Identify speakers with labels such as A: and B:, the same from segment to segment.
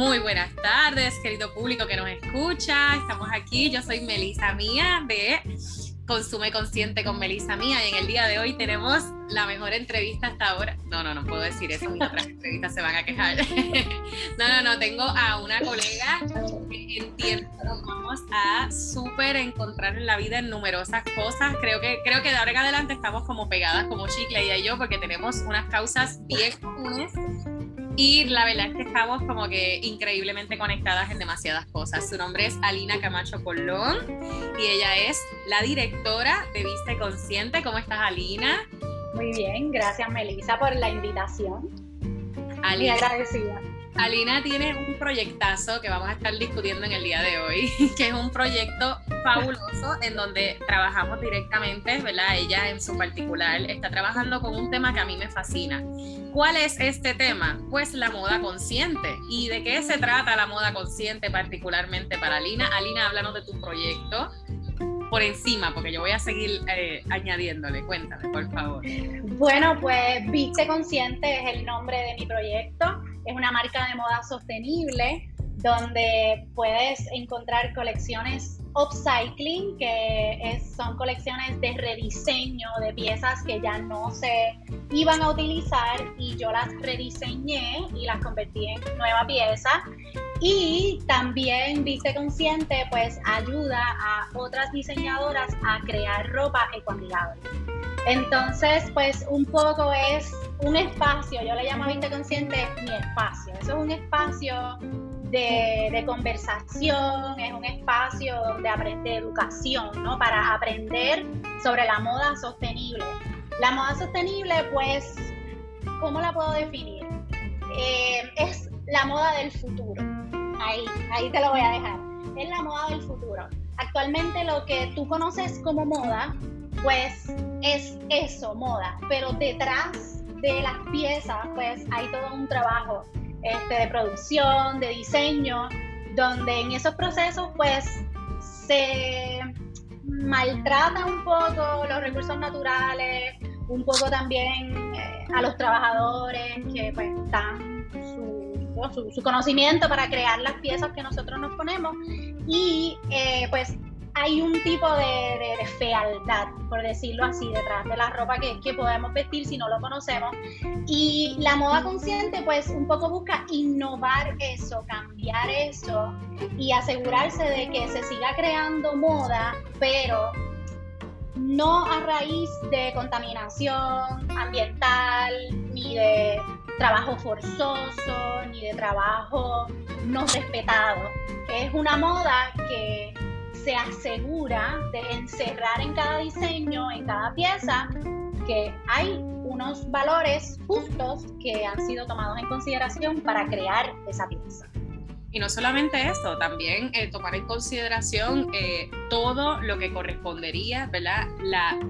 A: Muy buenas tardes, querido público que nos escucha. Estamos aquí. Yo soy Melisa Mía de Consume Consciente con Melisa Mía y en el día de hoy tenemos la mejor entrevista hasta ahora. No, no, no puedo decir eso, mis otras entrevistas se van a quejar. no, no, no, tengo a una colega que entiendo vamos a súper encontrar en la vida en numerosas cosas. Creo que, creo que de ahora en adelante estamos como pegadas como chicle y yo porque tenemos unas causas bien comunes y la verdad es que estamos como que increíblemente conectadas en demasiadas cosas. Su nombre es Alina Camacho Colón y ella es la directora de Viste Consciente. ¿Cómo estás, Alina?
B: Muy bien, gracias Melissa por la invitación. Alina, Muy agradecida.
A: Alina tiene un proyectazo que vamos a estar discutiendo en el día de hoy, que es un proyecto fabuloso en donde trabajamos directamente, ¿verdad? Ella en su particular está trabajando con un tema que a mí me fascina. ¿Cuál es este tema? Pues la moda consciente. ¿Y de qué se trata la moda consciente particularmente para Alina? Alina, háblanos de tu proyecto por encima, porque yo voy a seguir eh, añadiéndole. Cuéntame, por favor.
B: Bueno, pues Viste Consciente es el nombre de mi proyecto es una marca de moda sostenible donde puedes encontrar colecciones upcycling, que son colecciones de rediseño de piezas que ya no se iban a utilizar y yo las rediseñé y las convertí en nueva pieza. Y también Viste Consciente pues ayuda a otras diseñadoras a crear ropa ecoamigable. Entonces, pues un poco es un espacio, yo le llamo Viste Consciente mi espacio. Eso es un espacio de, conversación, es un espacio donde aprende educación, ¿no? Para aprender sobre la moda sostenible. La moda sostenible, pues, ¿cómo la puedo definir? Eh, es la moda del futuro. Ahí, ahí te lo voy a dejar. Es la moda del futuro. Actualmente lo que tú conoces como moda, pues es eso, moda, pero detrás de las piezas, pues hay todo un trabajo este, de producción, de diseño, donde en esos procesos, pues se maltrata un poco los recursos naturales, un poco también eh, a los trabajadores que pues dan su, conocimiento para crear las piezas que nosotros nos ponemos. Y eh, pues hay un tipo de, fealdad, por decirlo así, detrás de la ropa que, que, podemos vestir si no lo conocemos. Y la moda consciente, pues un poco busca innovar eso, cambiar eso y asegurarse de que se siga creando moda, pero no a raíz de contaminación ambiental, ni de trabajo forzoso, ni de trabajo no respetado. Es una moda que se asegura de encerrar en cada diseño, en cada pieza, que hay unos valores justos que han sido tomados en consideración para crear esa pieza.
A: Y no solamente eso, también eh, tomar en consideración eh, todo lo que correspondería, ¿verdad?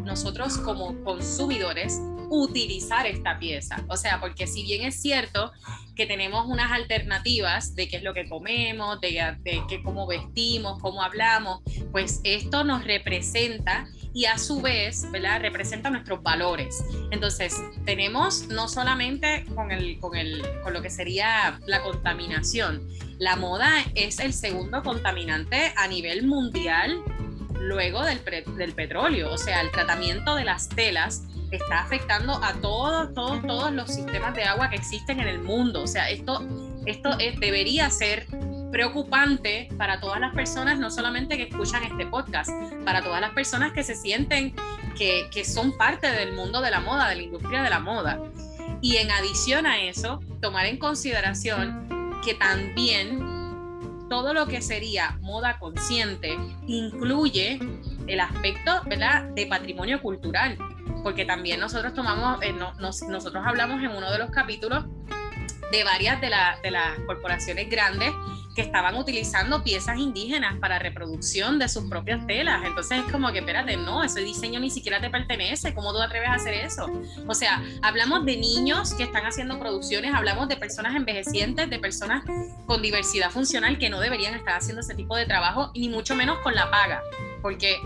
A: Nosotros como consumidores utilizar esta pieza. O sea, porque si bien es cierto que tenemos unas alternativas de qué es lo que comemos, de, de cómo vestimos, cómo hablamos, pues esto nos representa y a su vez, ¿verdad? Representa nuestros valores. Entonces, tenemos no solamente con, el, con, el, con lo que sería la contaminación, la moda es el segundo contaminante a nivel mundial luego del, del petróleo, o sea, el tratamiento de las telas está afectando a todos, todos, todos los sistemas de agua que existen en el mundo. O sea, esto, esto debería ser preocupante para todas las personas, no solamente que escuchan este podcast, para todas las personas que se sienten que, que son parte del mundo de la moda, de la industria de la moda. Y en adición a eso, tomar en consideración que también todo lo que sería moda consciente incluye el aspecto ¿verdad? de patrimonio cultural porque también nosotros tomamos, eh, nosotros hablamos en uno de los capítulos de varias de, de las corporaciones grandes que estaban utilizando piezas indígenas para reproducción de sus propias telas. Entonces es como que, espérate, no, ese diseño ni siquiera te pertenece, ¿cómo tú atreves a hacer eso? O sea, hablamos de niños que están haciendo producciones, hablamos de personas envejecientes, de personas con diversidad funcional que no deberían estar haciendo ese tipo de trabajo, ni mucho menos con la paga, porque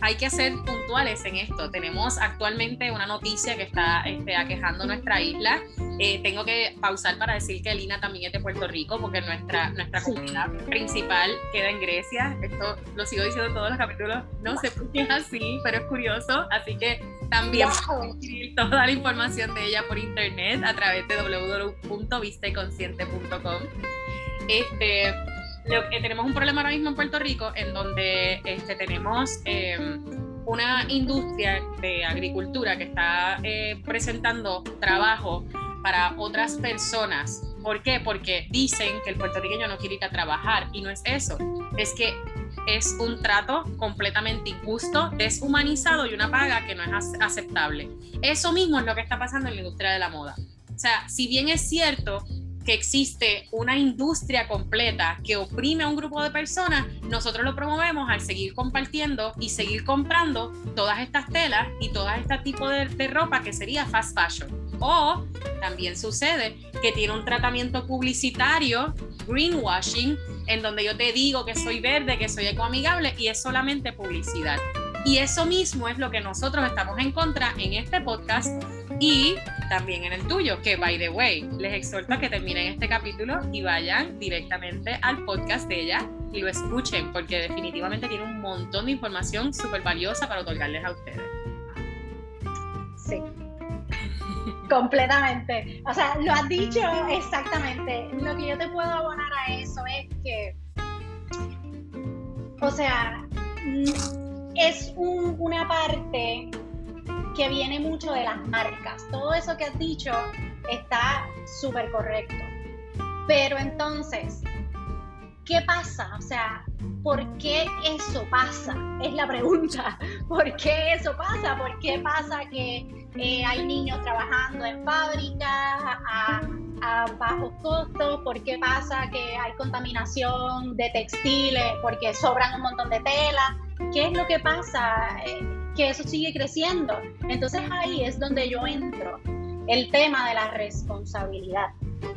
A: hay que ser puntuales en esto. Tenemos actualmente una noticia que está este, aquejando nuestra isla. Eh, tengo que pausar para decir que Lina también es de Puerto Rico, porque nuestra, nuestra comunidad principal queda en Grecia. Esto lo sigo diciendo en todos los capítulos. No sé por qué es así, pero es curioso. Así que también wow. toda la información de ella por internet a través de www.visteconsciente.com. Este, tenemos un problema ahora mismo en Puerto Rico en donde este, tenemos eh, una industria de agricultura que está eh, presentando trabajo para otras personas. ¿Por qué? Porque dicen que el puertorriqueño no quiere ir a trabajar y no es eso. Es que es un trato completamente injusto, deshumanizado y una paga que no es aceptable. Eso mismo es lo que está pasando en la industria de la moda. O sea, si bien es cierto que existe una industria completa que oprime a un grupo de personas, nosotros lo promovemos al seguir compartiendo y seguir comprando todas estas telas y todo este tipo de, de ropa que sería fast fashion. O también sucede que tiene un tratamiento publicitario, greenwashing, en donde yo te digo que soy verde, que soy ecoamigable y es solamente publicidad. Y eso mismo es lo que nosotros estamos en contra en este podcast y también en el tuyo, que by the way, les exhorto a que terminen este capítulo y vayan directamente al podcast de ella y lo escuchen, porque definitivamente tiene un montón de información súper valiosa para otorgarles a ustedes.
B: Sí. Completamente. O sea, lo has dicho exactamente. Lo que yo te puedo abonar a eso es que, o sea, es una parte que viene mucho de las marcas. Todo eso que has dicho está súper correcto. Pero entonces, ¿qué pasa? O sea, ¿por qué eso pasa? Es la pregunta. ¿Por qué eso pasa? ¿Por qué pasa que eh, hay niños trabajando en fábricas a, bajos costos? ¿Por qué pasa que hay contaminación de textiles? Porque sobran un montón de tela. ¿Qué es lo que pasa? Eh, que eso sigue creciendo. Entonces ahí es donde yo entro, el tema de la responsabilidad,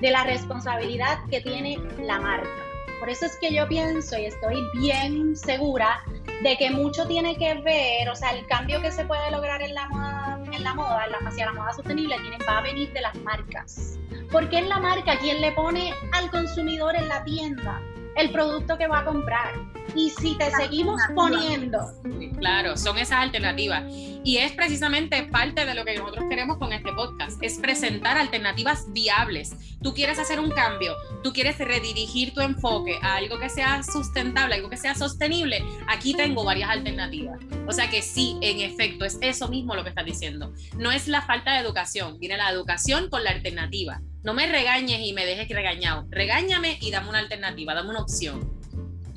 B: de la responsabilidad que tiene la marca. Por eso es que yo pienso y estoy bien segura de que mucho tiene que ver, o sea, el cambio que se puede lograr en la moda, en la moda, hacia la moda sostenible, tiene, va a venir de las marcas. Porque es la marca quien le pone al consumidor en la tienda el producto que va a comprar. Y si te seguimos poniendo.
A: Claro, son esas alternativas. Y es precisamente parte de lo que nosotros queremos con este podcast, es presentar alternativas viables. Tú quieres hacer un cambio, tú quieres redirigir tu enfoque a algo que sea sustentable, algo que sea sostenible. Aquí tengo varias alternativas. O sea que sí, en efecto, es eso mismo lo que estás diciendo. No es la falta de educación, viene la educación con la alternativa. No me regañes y me dejes regañado. Regáñame y dame una alternativa, dame una opción.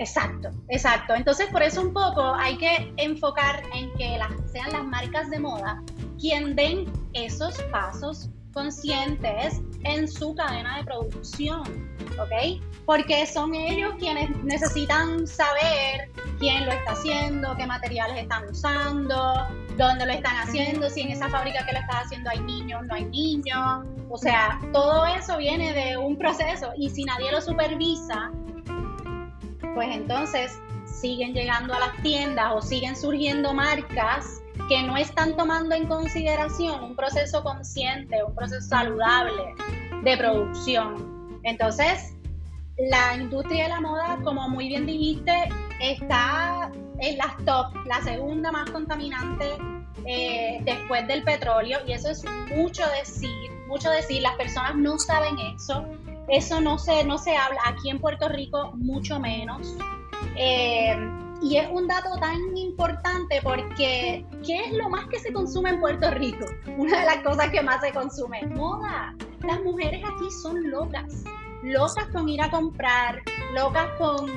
B: Exacto, exacto. Entonces, por eso un poco hay que enfocar en que las, sean las marcas de moda quien den esos pasos conscientes en su cadena de producción, ¿ok? Porque son ellos quienes necesitan saber quién lo está haciendo, qué materiales están usando, dónde lo están haciendo, si en esa fábrica que lo está haciendo hay niños, no hay niños. O sea, todo eso viene de un proceso y si nadie lo supervisa, pues entonces siguen llegando a las tiendas o siguen surgiendo marcas que no están tomando en consideración un proceso consciente, un proceso saludable de producción. Entonces, la industria de la moda, como muy bien dijiste, está en las top, la segunda más contaminante eh, después del petróleo, y eso es mucho decir, mucho decir, las personas no saben eso, eso no se, no se habla aquí en Puerto Rico, mucho menos. Eh, y es un dato tan importante porque ¿qué es lo más que se consume en Puerto Rico? Una de las cosas que más se consume, moda. Las mujeres aquí son locas, locas con ir a comprar, locas con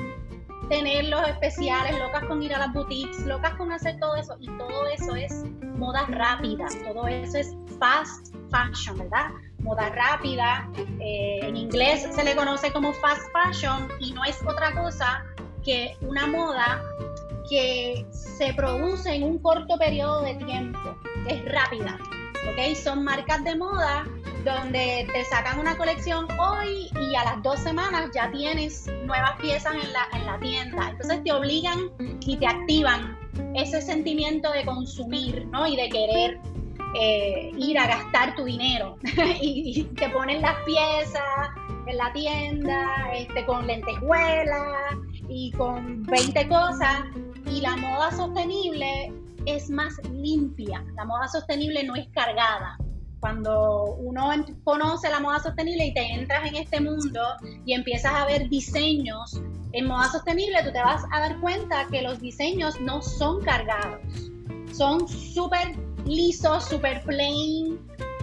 B: tener los especiales, locas con ir a las boutiques, locas con hacer todo eso. Y todo eso es moda rápida, todo eso es fast fashion, ¿verdad? Moda rápida, eh, en inglés se le conoce como fast fashion y no es otra cosa que una moda que se produce en un corto periodo de tiempo, es rápida, ¿ok? Son marcas de moda donde te sacan una colección hoy y a las dos semanas ya tienes nuevas piezas en la, en la tienda. Entonces te obligan y te activan ese sentimiento de consumir, ¿no? Y de querer eh, ir a gastar tu dinero. y, te ponen las piezas en la tienda, este, con lentejuelas y con 20 cosas. Y la moda sostenible es más limpia. La moda sostenible no es cargada cuando uno conoce la moda sostenible y te entras en este mundo y empiezas a ver diseños en moda sostenible, tú te vas a dar cuenta que los diseños no son cargados, son súper lisos, súper plain,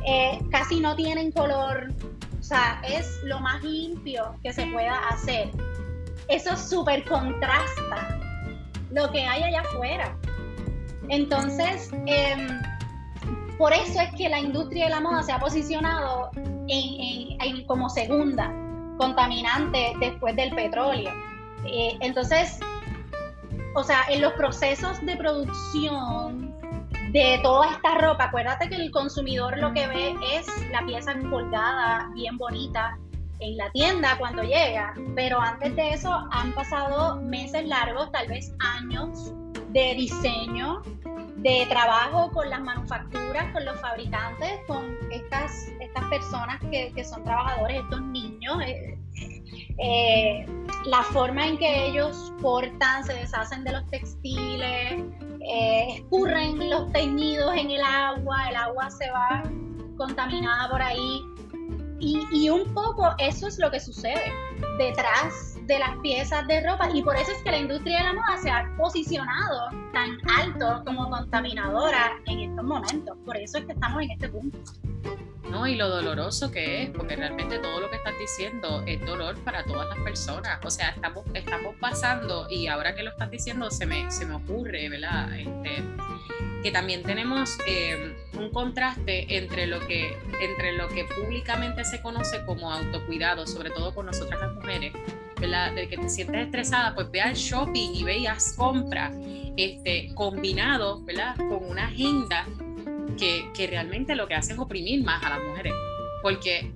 B: eh, casi no tienen color, o sea, es lo más limpio que se pueda hacer. Eso súper contrasta lo que hay allá afuera. Entonces, eh, por eso es que la industria de la moda se ha posicionado como segunda contaminante después del petróleo. Eh, entonces, o sea, en los procesos de producción de toda esta ropa, acuérdate que el consumidor lo que ve es la pieza colgada, bien bonita, en la tienda cuando llega, pero antes de eso han pasado meses largos, tal vez años de diseño, de trabajo con las manufacturas, con los fabricantes, con estas, estas personas que, son trabajadores, estos niños, eh, eh, la forma en que ellos cortan, se deshacen de los textiles, eh, escurren los teñidos en el agua, el agua se va contaminada por ahí. Y, y un poco eso es lo que sucede detrás de las piezas de ropa y por eso es que la industria de la moda se ha posicionado tan alto como contaminadora en estos momentos. Por eso es que estamos en este punto.
A: No, y lo doloroso que es, porque realmente todo lo que estás diciendo es dolor para todas las personas. O sea, estamos, estamos pasando, y ahora que lo estás diciendo, se me, se me ocurre, ¿verdad? Este, que también tenemos eh, un contraste entre lo, que, entre lo que públicamente se conoce como autocuidado, sobre todo con nosotras las mujeres, de que te sientes estresada, pues ve al shopping y veas compras este, combinado ¿verdad? con una agenda que, que realmente lo que hace es oprimir más a las mujeres. Porque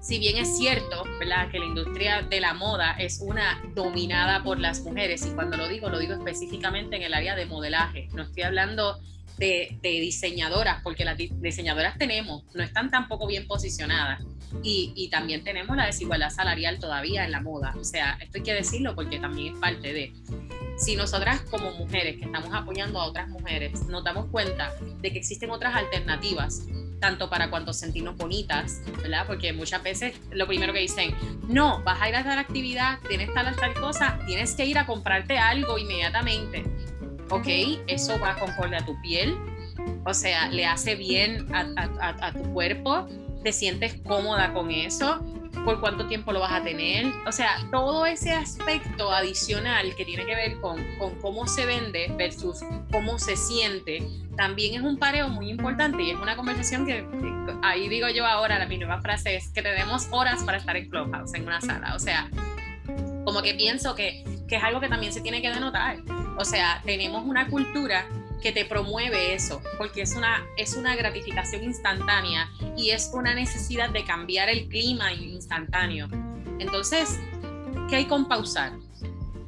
A: si bien es cierto, ¿verdad? Que la industria de la moda es una dominada por las mujeres, y cuando lo digo, lo digo específicamente en el área de modelaje, no estoy hablando de, de diseñadoras, porque las diseñadoras tenemos, no están tampoco bien posicionadas. Y, también tenemos la desigualdad salarial todavía en la moda. O sea, esto hay que decirlo porque también es parte de... Si nosotras como mujeres que estamos apoyando a otras mujeres nos damos cuenta de que existen otras alternativas, tanto para cuando sentirnos bonitas, ¿verdad? Porque muchas veces lo primero que dicen, no, vas a ir a tal actividad, tienes tal tal cosa, tienes que ir a comprarte algo inmediatamente. Ok, eso va conforme a tu piel, o sea, le hace bien a tu cuerpo, te sientes cómoda con eso, por cuánto tiempo lo vas a tener. O sea, todo ese aspecto adicional que tiene que ver con, con, cómo se vende versus cómo se siente, también es un pareo muy importante y es una conversación que, ahí digo yo ahora, mi nueva frase es que tenemos horas para estar en Clubhouse, en una sala. O sea, como que pienso que, que es algo que también se tiene que denotar. O sea, tenemos una cultura que te promueve eso, porque es una, es una gratificación instantánea y es una necesidad de cambiar el clima instantáneo. Entonces, ¿qué hay con pausar?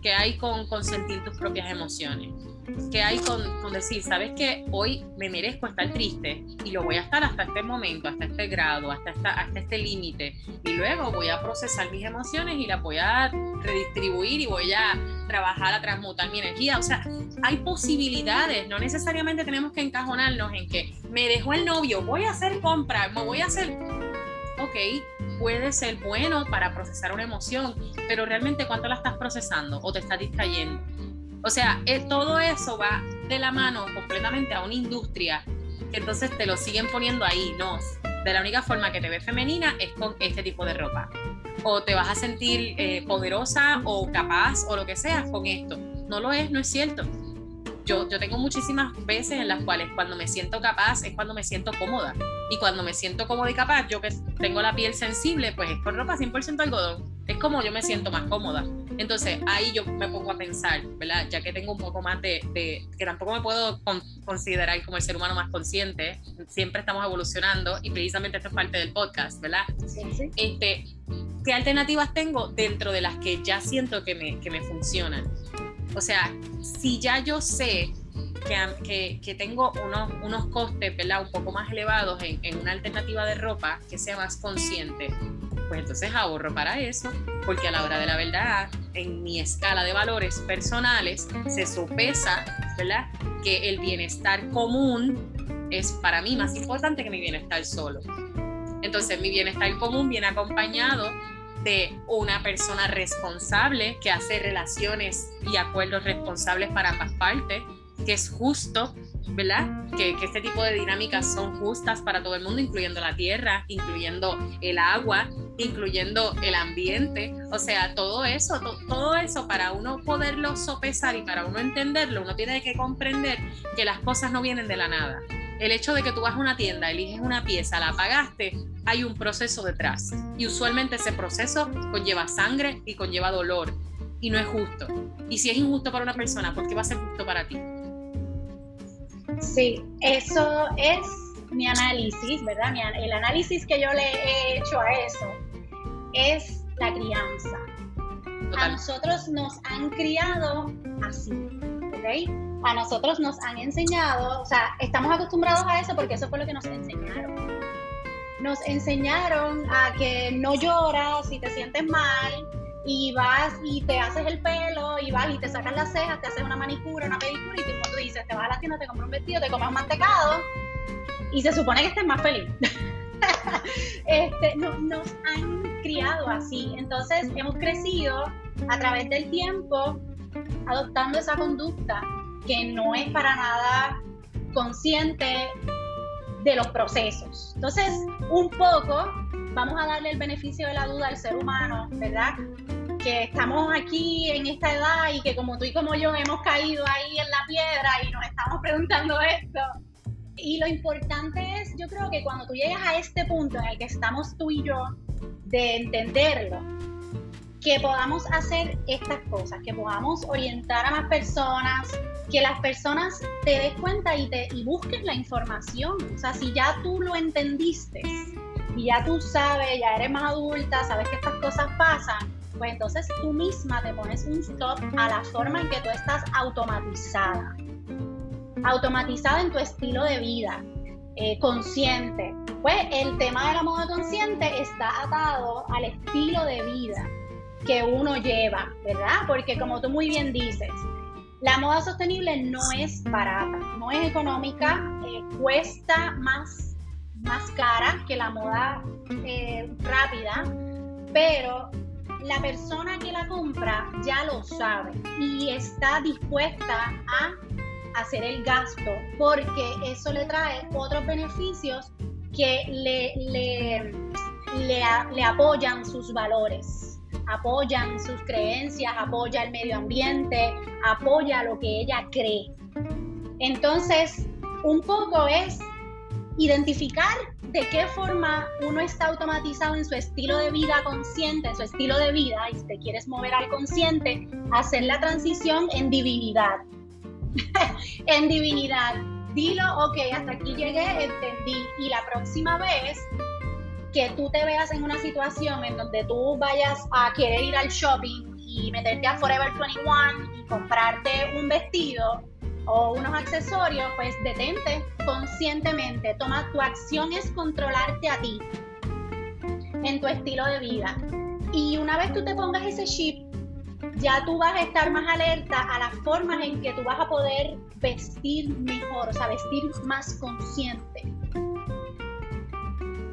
A: ¿Qué hay con, con sentir tus propias emociones? ¿Qué hay con, con, decir, sabes que hoy me merezco estar triste y lo voy a estar hasta este momento, hasta este grado, hasta, hasta este límite? Y luego voy a procesar mis emociones y las voy a redistribuir y voy a trabajar a transmutar mi energía. O sea, hay posibilidades, no necesariamente tenemos que encajonarnos en que me dejó el novio, voy a hacer compra, me voy a hacer... Ok, puede ser bueno para procesar una emoción, pero realmente cuánto la estás procesando o te estás distrayendo o sea, eh, todo eso va de la mano completamente a una industria que entonces te lo siguen poniendo ahí, no. De la única forma que te ves femenina es con este tipo de ropa. O te vas a sentir eh, poderosa o capaz o lo que sea con esto. No lo es, no es cierto. Yo, yo tengo muchísimas veces en las cuales cuando me siento capaz es cuando me siento cómoda. Y cuando me siento cómoda y capaz, yo que tengo la piel sensible, pues es con ropa 100% algodón. Es como yo me siento más cómoda Entonces ahí yo me pongo a pensar, ¿verdad? Ya que tengo un poco más de, que tampoco me puedo considerar como el ser humano más consciente, siempre estamos evolucionando y precisamente esto es parte del podcast, ¿verdad? Sí, sí. Este, ¿Qué alternativas tengo dentro de las que ya siento que me, que me funcionan? O sea, si ya yo sé que, que, tengo unos, unos costes ¿verdad? un poco más elevados en, en, una alternativa de ropa que sea más consciente, pues entonces ahorro para eso, porque a la hora de la verdad, en mi escala de valores personales, se sopesa ¿verdad? que el bienestar común es para mí más importante que mi bienestar solo. Entonces mi bienestar común viene acompañado de una persona responsable que hace relaciones y acuerdos responsables para ambas partes, que es justo, ¿verdad? Que, este tipo de dinámicas son justas para todo el mundo, incluyendo la tierra, incluyendo el agua, incluyendo el ambiente. O sea, todo eso, todo eso para uno poderlo sopesar y para uno entenderlo, uno tiene que comprender que las cosas no vienen de la nada. El hecho de que tú vas a una tienda, eliges una pieza, la pagaste, hay un proceso detrás. Y usualmente ese proceso conlleva sangre y conlleva dolor. Y no es justo. Y si es injusto para una persona, ¿por qué va a ser justo para ti?
B: Sí, eso es mi análisis, ¿verdad? el análisis que yo le he hecho a eso es la crianza. A nosotros nos han criado así, ¿ok? A nosotros nos han enseñado, o sea, estamos acostumbrados a eso porque eso fue lo que nos enseñaron. Nos enseñaron a que no lloras si te sientes mal, y vas y te haces el pelo y vas y te sacas las cejas, te haces una manicura, una pedicura y tú dices, te vas a la tienda, te compras un vestido, te un mantecado y se supone que estés más feliz. este, nos han criado así, entonces hemos crecido a través del tiempo adoptando esa conducta que no es para nada consciente de los procesos. Entonces, un poco vamos a darle el beneficio de la duda al ser humano, ¿verdad? Que estamos aquí en esta edad y que como tú y como yo hemos caído ahí en la piedra y nos estamos preguntando esto. Y lo importante es, yo creo que cuando tú llegas a este punto en el que estamos tú y yo, de entenderlo, que podamos hacer estas cosas, que podamos orientar a más personas, que las personas te des cuenta y, te, y busques la información. O sea, si ya tú lo entendiste y ya tú sabes, ya eres más adulta, sabes que estas cosas pasan, pues entonces tú misma te pones un stop a la forma en que tú estás automatizada. Automatizada en tu estilo de vida, eh, consciente. Pues el tema de la moda consciente está atado al estilo de vida que uno lleva, ¿verdad? Porque como tú muy bien dices, la moda sostenible no es barata, no es económica, eh, cuesta más, más cara que la moda eh, rápida, pero la persona que la compra ya lo sabe y está dispuesta a hacer el gasto porque eso le trae otros beneficios que le, le, le apoyan sus valores apoyan sus creencias, apoya el medio ambiente, apoya lo que ella cree. Entonces, un poco es identificar de qué forma uno está automatizado en su estilo de vida consciente, en su estilo de vida, y si te quieres mover al consciente, hacer la transición en divinidad. en divinidad. Dilo, ok, hasta aquí llegué, entendí. Y la próxima vez que tú te veas en una situación en donde tú vayas a querer ir al shopping y meterte a Forever 21 y comprarte un vestido o unos accesorios, pues detente conscientemente. Toma tu acción es controlarte a ti en tu estilo de vida. Y una vez tú te pongas ese chip, ya tú vas a estar más alerta a las formas en que tú vas a poder vestir mejor, o sea, vestir más consciente.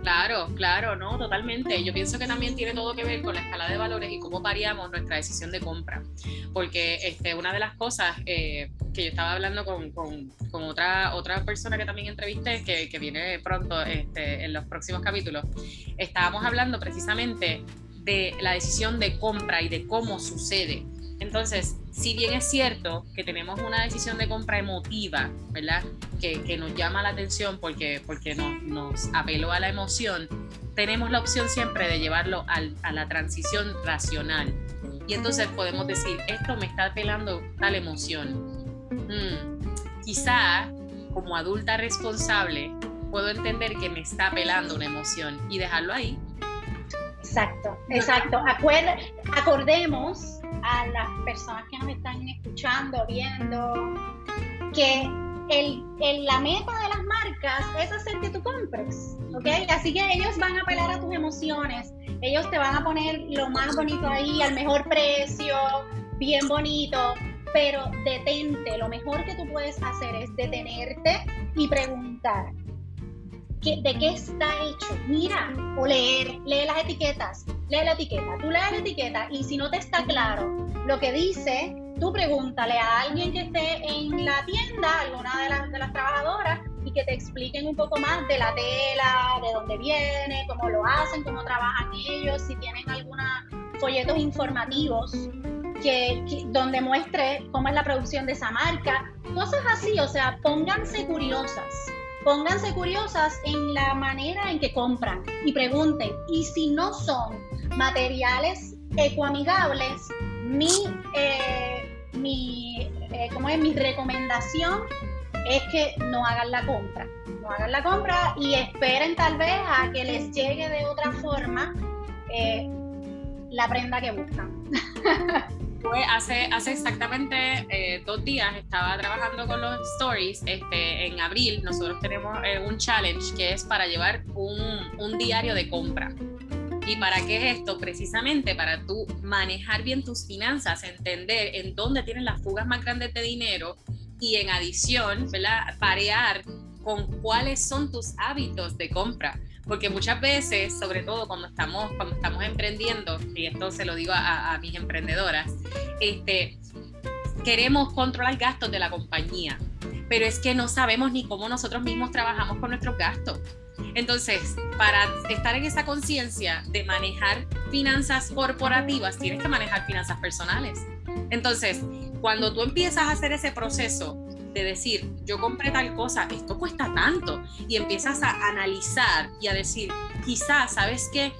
A: Claro, claro, no, totalmente. Yo pienso que también tiene todo que ver con la escala de valores y cómo variamos nuestra decisión de compra. Porque este, una de las cosas eh, que yo estaba hablando con, otra, otra persona que también entrevisté, que, que viene pronto este, en los próximos capítulos, estábamos hablando precisamente de la decisión de compra y de cómo sucede. Entonces, si bien es cierto que tenemos una decisión de compra emotiva, ¿verdad? Que, que nos llama la atención porque, porque nos, nos, apeló a la emoción, tenemos la opción siempre de llevarlo al, a la transición racional. Y entonces podemos decir, esto me está apelando tal emoción. Mm, quizá como adulta responsable puedo entender que me está apelando una emoción y dejarlo ahí.
B: Exacto, exacto. acordemos a las personas que nos están escuchando, viendo, que el, la meta de las marcas es hacer que tú compres, ¿ok? Así que ellos van a apelar a tus emociones, ellos te van a poner lo más bonito ahí, al mejor precio, bien bonito, pero detente, lo mejor que tú puedes hacer es detenerte y preguntar, ¿de qué está hecho? Mira, o leer, lee las etiquetas, lee la etiqueta, tú lees la etiqueta y si no te está claro lo que dice, tú pregúntale a alguien que esté en la tienda, alguna de las, de las trabajadoras, y que te expliquen un poco más de la tela, de dónde viene, cómo lo hacen, cómo trabajan ellos, si tienen algunos folletos informativos que, donde muestre cómo es la producción de esa marca, cosas así, o sea, pónganse curiosas, pónganse curiosas en la manera en que compran y pregunten, y si no son materiales ecoamigables, mi, eh, mi, eh, es? mi recomendación es que no hagan la compra. No hagan la compra y esperen tal vez a que les llegue de otra forma eh, la prenda que buscan.
A: Pues hace, hace exactamente dos días estaba trabajando con los stories. Este, en abril nosotros tenemos un challenge que es para llevar un, un diario de compra. ¿Y para qué es esto? Precisamente para tú manejar bien tus finanzas, entender en dónde tienes las fugas más grandes de dinero y en adición, ¿verdad? Parear con cuáles son tus hábitos de compra. Porque muchas veces, sobre todo cuando estamos, cuando estamos emprendiendo, y esto se lo digo a, a mis emprendedoras, este, queremos controlar gastos de la compañía, pero es que no sabemos ni cómo nosotros mismos trabajamos con nuestros gastos. Entonces, para estar en esa conciencia de manejar finanzas corporativas, tienes que manejar finanzas personales. Entonces, cuando tú empiezas a hacer ese proceso de decir, yo compré tal cosa, esto cuesta tanto, y empiezas a analizar y a decir, quizás, ¿sabes qué?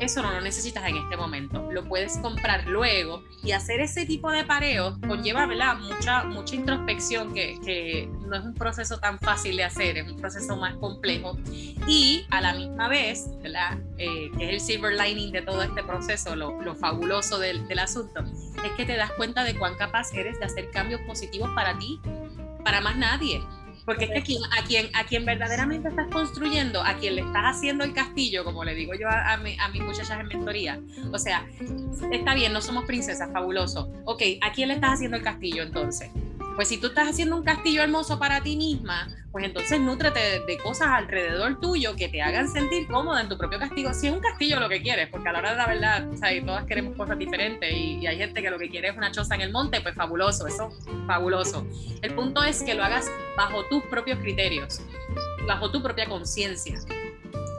A: eso no lo necesitas en este momento, lo puedes comprar luego y hacer ese tipo de pareo conlleva ¿verdad? Mucha, mucha introspección que, que, no es un proceso tan fácil de hacer, es un proceso más complejo y a la misma vez, ¿verdad? Eh, que es el silver lining de todo este proceso, lo, lo fabuloso del, del asunto, es que te das cuenta de cuán capaz eres de hacer cambios positivos para ti, para más nadie. Porque es que quien, a, quien, a quien verdaderamente estás construyendo, a quien le estás haciendo el castillo, como le digo yo a, a, a mis muchachas en mentoría, o sea, está bien, no somos princesas, fabuloso. Ok, ¿a quién le estás haciendo el castillo entonces? Pues si tú estás haciendo un castillo hermoso para ti misma, pues entonces nútrete de, cosas alrededor tuyo que te hagan sentir cómoda en tu propio castillo. Si es un castillo lo que quieres, porque a la hora de la verdad, y todas queremos cosas diferentes y, y, hay gente que lo que quiere es una choza en el monte, pues fabuloso, eso, fabuloso. El punto es que lo hagas bajo tus propios criterios, bajo tu propia conciencia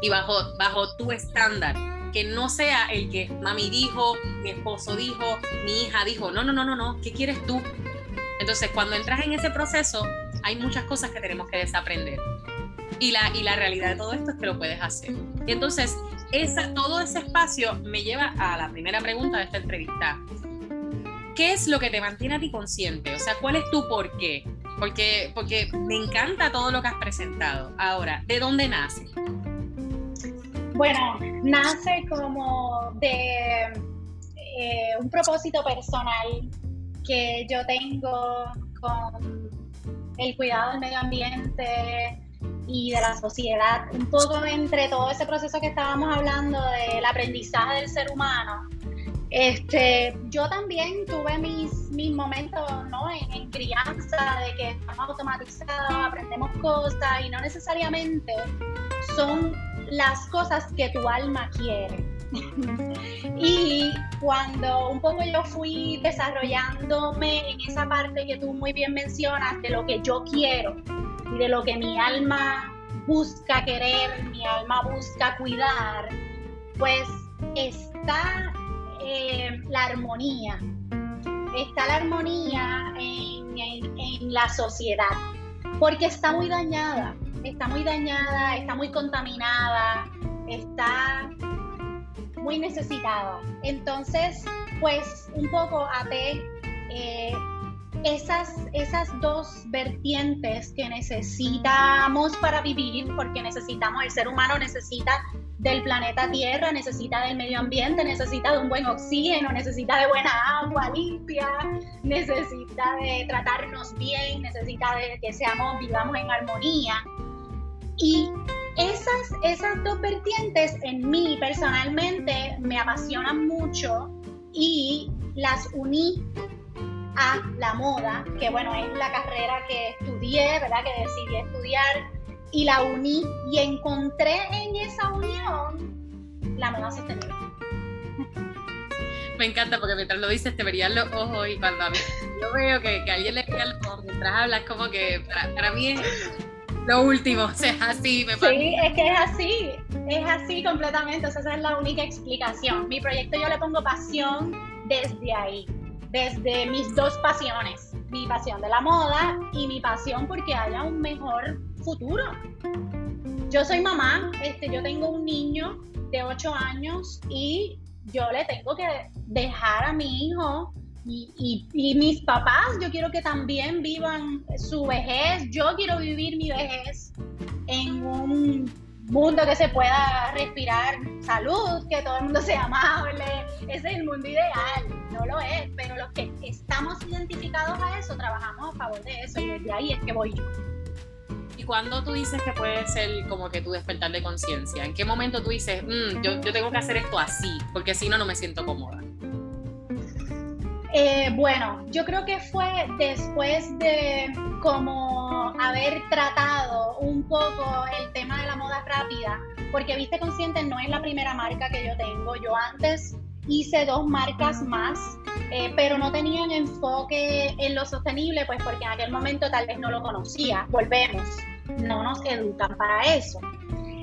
A: y bajo, bajo tu estándar que no sea el que mami dijo, mi esposo dijo, mi hija dijo, no, no, no, no, no, ¿qué quieres tú? Entonces, cuando entras en ese proceso, hay muchas cosas que tenemos que desaprender. Y la, y la realidad de todo esto es que lo puedes hacer. Y entonces, todo ese espacio me lleva a la primera pregunta de esta entrevista. ¿Qué es lo que te mantiene a ti consciente? O sea, ¿cuál es tu por qué? Porque, porque me encanta todo lo que has presentado. Ahora, ¿de dónde nace?
B: Bueno, nace como de eh, un propósito personal que yo tengo con el cuidado del medio ambiente y de la sociedad, un poco entre todo ese proceso que estábamos hablando del aprendizaje del ser humano. Este, yo también tuve mis, mis momentos ¿no? en, en crianza de que estamos automatizados, aprendemos cosas y no necesariamente son las cosas que tu alma quiere. y cuando un poco yo fui desarrollándome en esa parte que tú muy bien mencionas, de lo que yo quiero y de lo que mi alma busca querer, mi alma busca cuidar, pues está eh, la armonía, está la armonía en, en la sociedad, porque está muy dañada, está muy dañada, está muy contaminada, está muy necesitada. Entonces, pues un poco até eh, esas, esas dos vertientes que necesitamos para vivir, porque necesitamos, el ser humano necesita del planeta Tierra, necesita del medio ambiente, necesita de un buen oxígeno, necesita de buena agua limpia, necesita de tratarnos bien, necesita de que seamos, vivamos en armonía. Y esas, esas dos vertientes en mí personalmente me apasionan mucho y las uní a la moda, que bueno, es la carrera que estudié, ¿verdad? Que decidí estudiar y la uní y encontré en esa unión la moda sostenible.
A: Me encanta porque mientras lo dices te verían los ojos y cuando a mí, yo veo que, que alguien le vea los ojos mientras hablas, como que para, mí es lo último, o sea, así me
B: parece. Sí, es que es así, es así completamente, o sea, esa es la única explicación. Mi proyecto yo le pongo pasión desde ahí, desde mis dos pasiones, mi pasión de la moda y mi pasión porque haya un mejor futuro. Yo soy mamá, este, yo tengo un niño de 8 años y yo le tengo que dejar a mi hijo y, mis papás, yo quiero que también vivan su vejez, yo quiero vivir mi vejez en un mundo que se pueda respirar salud, que todo el mundo sea amable, ese es el mundo ideal, no lo es, pero los que estamos identificados a eso, trabajamos a favor de eso y desde ahí es que voy yo.
A: ¿Y cuándo tú dices que puede ser como que tu despertar de conciencia? ¿En qué momento tú dices, mm, yo, yo, tengo que hacer esto así, porque si no, no me siento cómoda?
B: Eh, bueno, yo creo que fue después de como haber tratado un poco el tema de la moda rápida, porque Viste Consciente no es la primera marca que yo tengo. Yo antes hice dos marcas más, eh, pero no tenían enfoque en lo sostenible, pues porque en aquel momento tal vez no lo conocía. Volvemos, no nos educan para eso.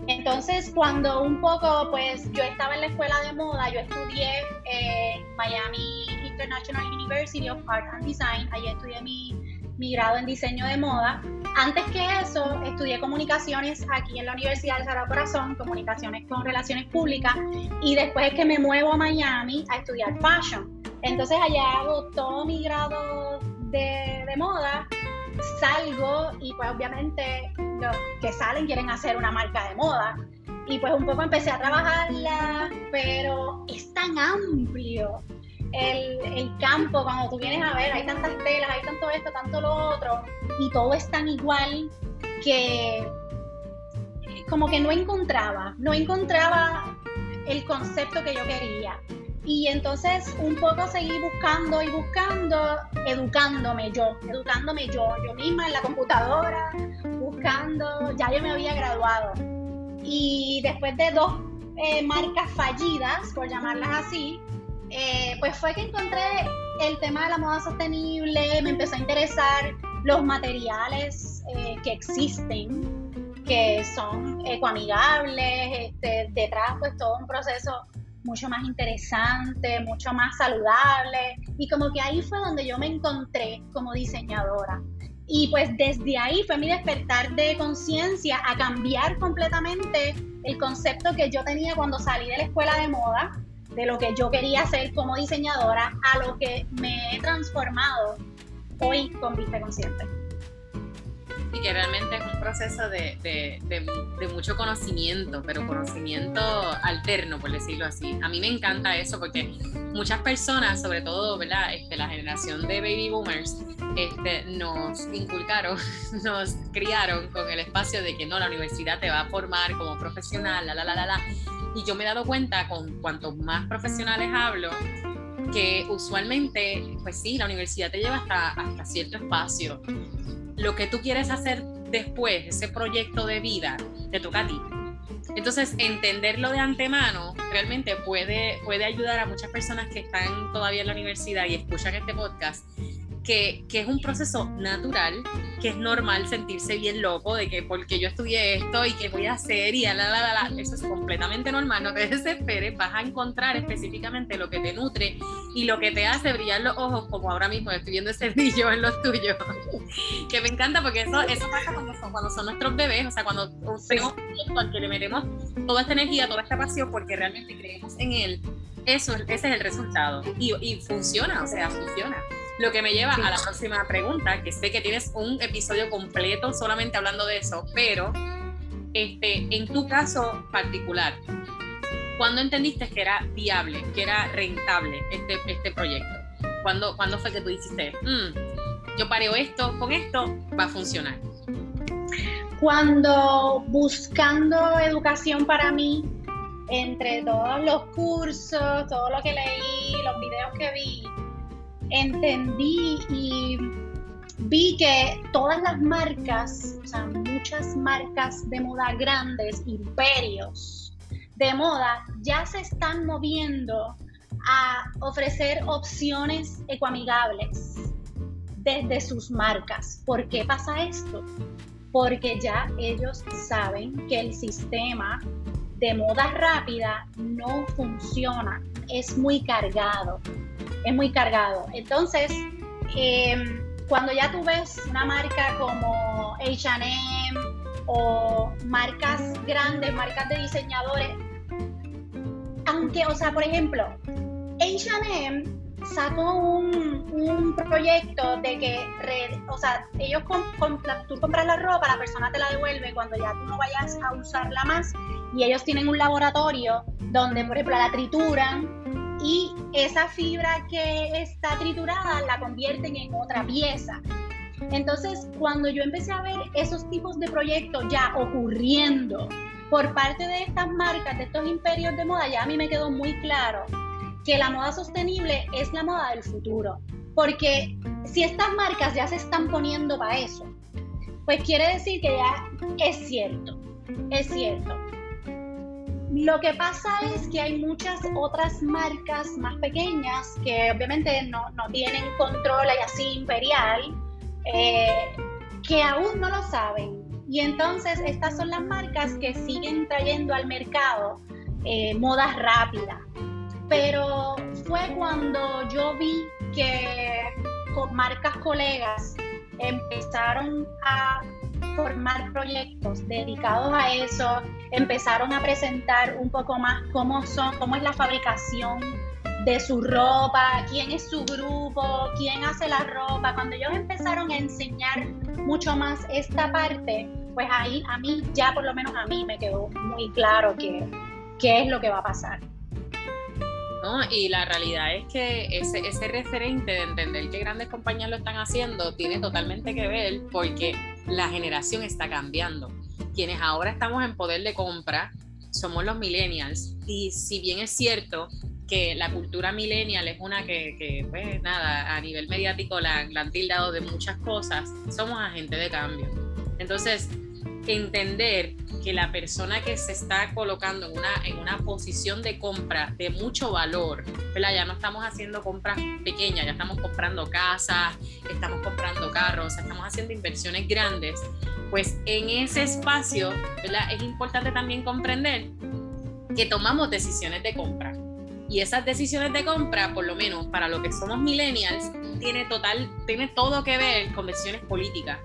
B: Entonces, cuando un poco, pues yo estaba en la escuela de moda, yo estudié en Miami International University of Art and Design, allí estudié mi, mi grado en diseño de moda. Antes que eso, estudié comunicaciones aquí en la Universidad del Sagrado Corazón, comunicaciones con relaciones públicas, y después es que me muevo a Miami a estudiar fashion. Entonces allá hago todo mi grado de, de moda, salgo y pues obviamente los que salen quieren hacer una marca de moda. Y pues un poco empecé a trabajarla, pero es tan amplio el, campo, cuando tú vienes a ver, hay tantas telas, hay tanto esto, tanto lo otro, y todo es tan igual que como que no encontraba, no encontraba el concepto que yo quería. Y entonces un poco seguí buscando y buscando, educándome yo, educándome yo, yo misma en la computadora, buscando, ya yo me había graduado. Y después de dos eh, marcas fallidas, por llamarlas así, eh, pues fue que encontré el tema de la moda sostenible, me empezó a interesar los materiales eh, que existen, que son ecoamigables, este, detrás pues todo un proceso mucho más interesante, mucho más saludable y como que ahí fue donde yo me encontré como diseñadora. Y pues desde ahí fue mi despertar de conciencia a cambiar completamente el concepto que yo tenía cuando salí de la escuela de moda de lo que yo quería hacer como diseñadora a lo que me he transformado hoy con Viste Consciente.
A: Y que realmente es un proceso de, de, de, mucho conocimiento, pero conocimiento alterno, por decirlo así. A mí me encanta eso porque muchas personas, sobre todo ¿verdad? Este, la generación de baby boomers, este, nos inculcaron, nos criaron con el espacio de que no, la universidad te va a formar como profesional, la, la, la, la, la y yo me he dado cuenta con cuantos más profesionales hablo, que usualmente, pues sí, la universidad te lleva hasta, hasta cierto espacio. Lo que tú quieres hacer después, ese proyecto de vida, te toca a ti. Entonces, entenderlo de antemano realmente puede, puede ayudar a muchas personas que están todavía en la universidad y escuchan este podcast que, que, es un proceso natural, que es normal sentirse bien loco de que porque yo estudié esto y que voy a hacer y la, la, la, la, eso es completamente normal, no te desesperes, vas a encontrar específicamente lo que te nutre y lo que te hace brillar los ojos, como ahora mismo estoy viendo ese brillo en los tuyos, que me encanta porque eso, eso pasa cuando son, cuando son nuestros bebés, o sea, cuando tenemos al que le metemos toda esta energía, toda esta pasión, porque realmente creemos en él Eso, ese es el resultado. Y, y funciona, o sea, funciona. Lo que me lleva a la próxima pregunta, que sé que tienes un episodio completo solamente hablando de eso, pero este, en tu caso particular, ¿cuándo entendiste que era viable, que era rentable este, este proyecto? ¿Cuándo, ¿Cuándo fue que tú dijiste, mm, yo pareo esto, con esto va a funcionar?
B: Cuando buscando educación para mí, entre todos los cursos, todo lo que leí, los videos que vi, entendí y vi que todas las marcas, o sea, muchas marcas de moda grandes, imperios de moda, ya se están moviendo a ofrecer opciones ecoamigables desde sus marcas. ¿Por qué pasa esto? Porque ya ellos saben que el sistema de moda rápida no funciona, es muy cargado es muy cargado. Entonces, em, cuando ya tú ves una marca como HM o marcas grandes, marcas de diseñadores, aunque, o sea, por ejemplo, HM sacó un, un, proyecto de que, o sea, ellos, tú compras la ropa, la persona te la devuelve cuando ya tú no vayas a usarla más y ellos tienen un laboratorio donde, por ejemplo, la trituran y esa fibra que está triturada la convierten en otra pieza. Entonces, cuando yo empecé a ver esos tipos de proyectos ya ocurriendo por parte de estas marcas, de estos imperios de moda, ya a mí me quedó muy claro que la moda sostenible es la moda del futuro. Porque si estas marcas ya se están poniendo para eso, pues quiere decir que ya es cierto, es cierto. Lo que pasa es que hay muchas otras marcas más pequeñas que obviamente no, tienen control así imperial, eh, que aún no lo saben. Y entonces estas son las marcas que siguen trayendo al mercado eh, modas rápidas. Pero fue cuando yo vi que marcas colegas empezaron a formar proyectos dedicados a eso, empezaron a presentar un poco más cómo son, cómo es la fabricación de su ropa, quién es su grupo, quién hace la ropa. Cuando ellos empezaron a enseñar mucho más esta parte, pues ahí a mí, ya por lo menos a mí me quedó muy claro que, qué es lo que va a pasar.
A: Y la realidad es que ese, ese referente de entender que grandes compañías lo están haciendo tiene totalmente que ver porque la generación está cambiando. Quienes ahora estamos en poder de compra somos los millennials y si bien es cierto que la cultura millennial es una que, que pues nada, a nivel mediático la, la han tildado de muchas cosas, somos agentes de cambio. Entonces, entender que la persona que se está colocando en una, en una posición de compra de mucho valor, ya no estamos haciendo compras pequeñas, ya estamos comprando casas, estamos comprando carros, estamos haciendo inversiones grandes, pues en ese espacio es importante también comprender que tomamos decisiones de compra. Y esas decisiones de compra, por lo menos para lo que somos millennials, tiene, total, tiene todo que ver con decisiones políticas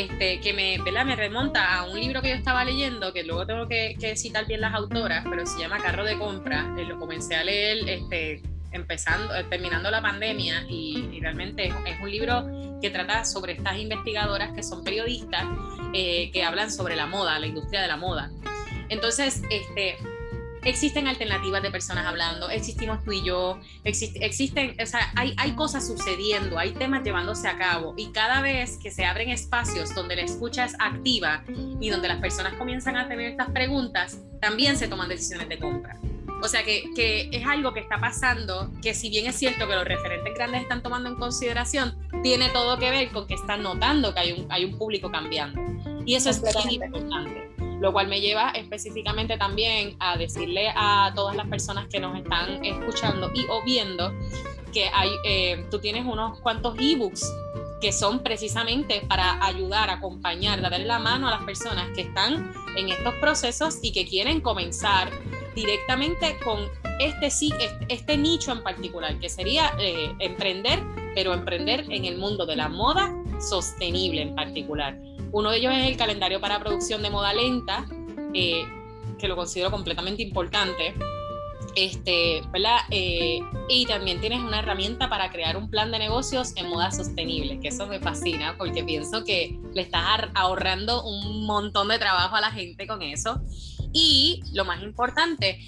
A: este, que me, me remonta a un libro que yo estaba leyendo, que luego tengo que, citar bien las autoras, pero se llama Carro de Compra. Eh, lo comencé a leer este, empezando, eh, terminando la pandemia y, realmente es, un libro que trata sobre estas investigadoras que son periodistas eh, que hablan sobre la moda, la industria de la moda. Entonces, este, existen alternativas de personas hablando, existimos tú y yo, existen, o sea, hay, hay cosas sucediendo, hay temas llevándose a cabo y cada vez que se abren espacios donde la escucha es activa y donde las personas comienzan a tener estas preguntas, también se toman decisiones de compra. O sea que, que, es algo que está pasando, que si bien es cierto que los referentes grandes están tomando en consideración, tiene todo que ver con que están notando que hay un, hay un público cambiando. Y eso es muy importante lo cual me lleva específicamente también a decirle a todas las personas que nos están escuchando y o viendo que hay, eh, tú tienes unos cuantos ebooks que son precisamente para ayudar, acompañar, darle la mano a las personas que están en estos procesos y que quieren comenzar directamente con este, este, este nicho en particular, que sería eh, emprender, pero emprender en el mundo de la moda sostenible en particular. Uno de ellos es el calendario para producción de moda lenta, eh, que lo considero completamente importante. Este, ¿verdad? Eh, y también tienes una herramienta para crear un plan de negocios en moda sostenible, que eso me fascina porque pienso que le estás ahorrando un montón de trabajo a la gente con eso. Y lo más importante,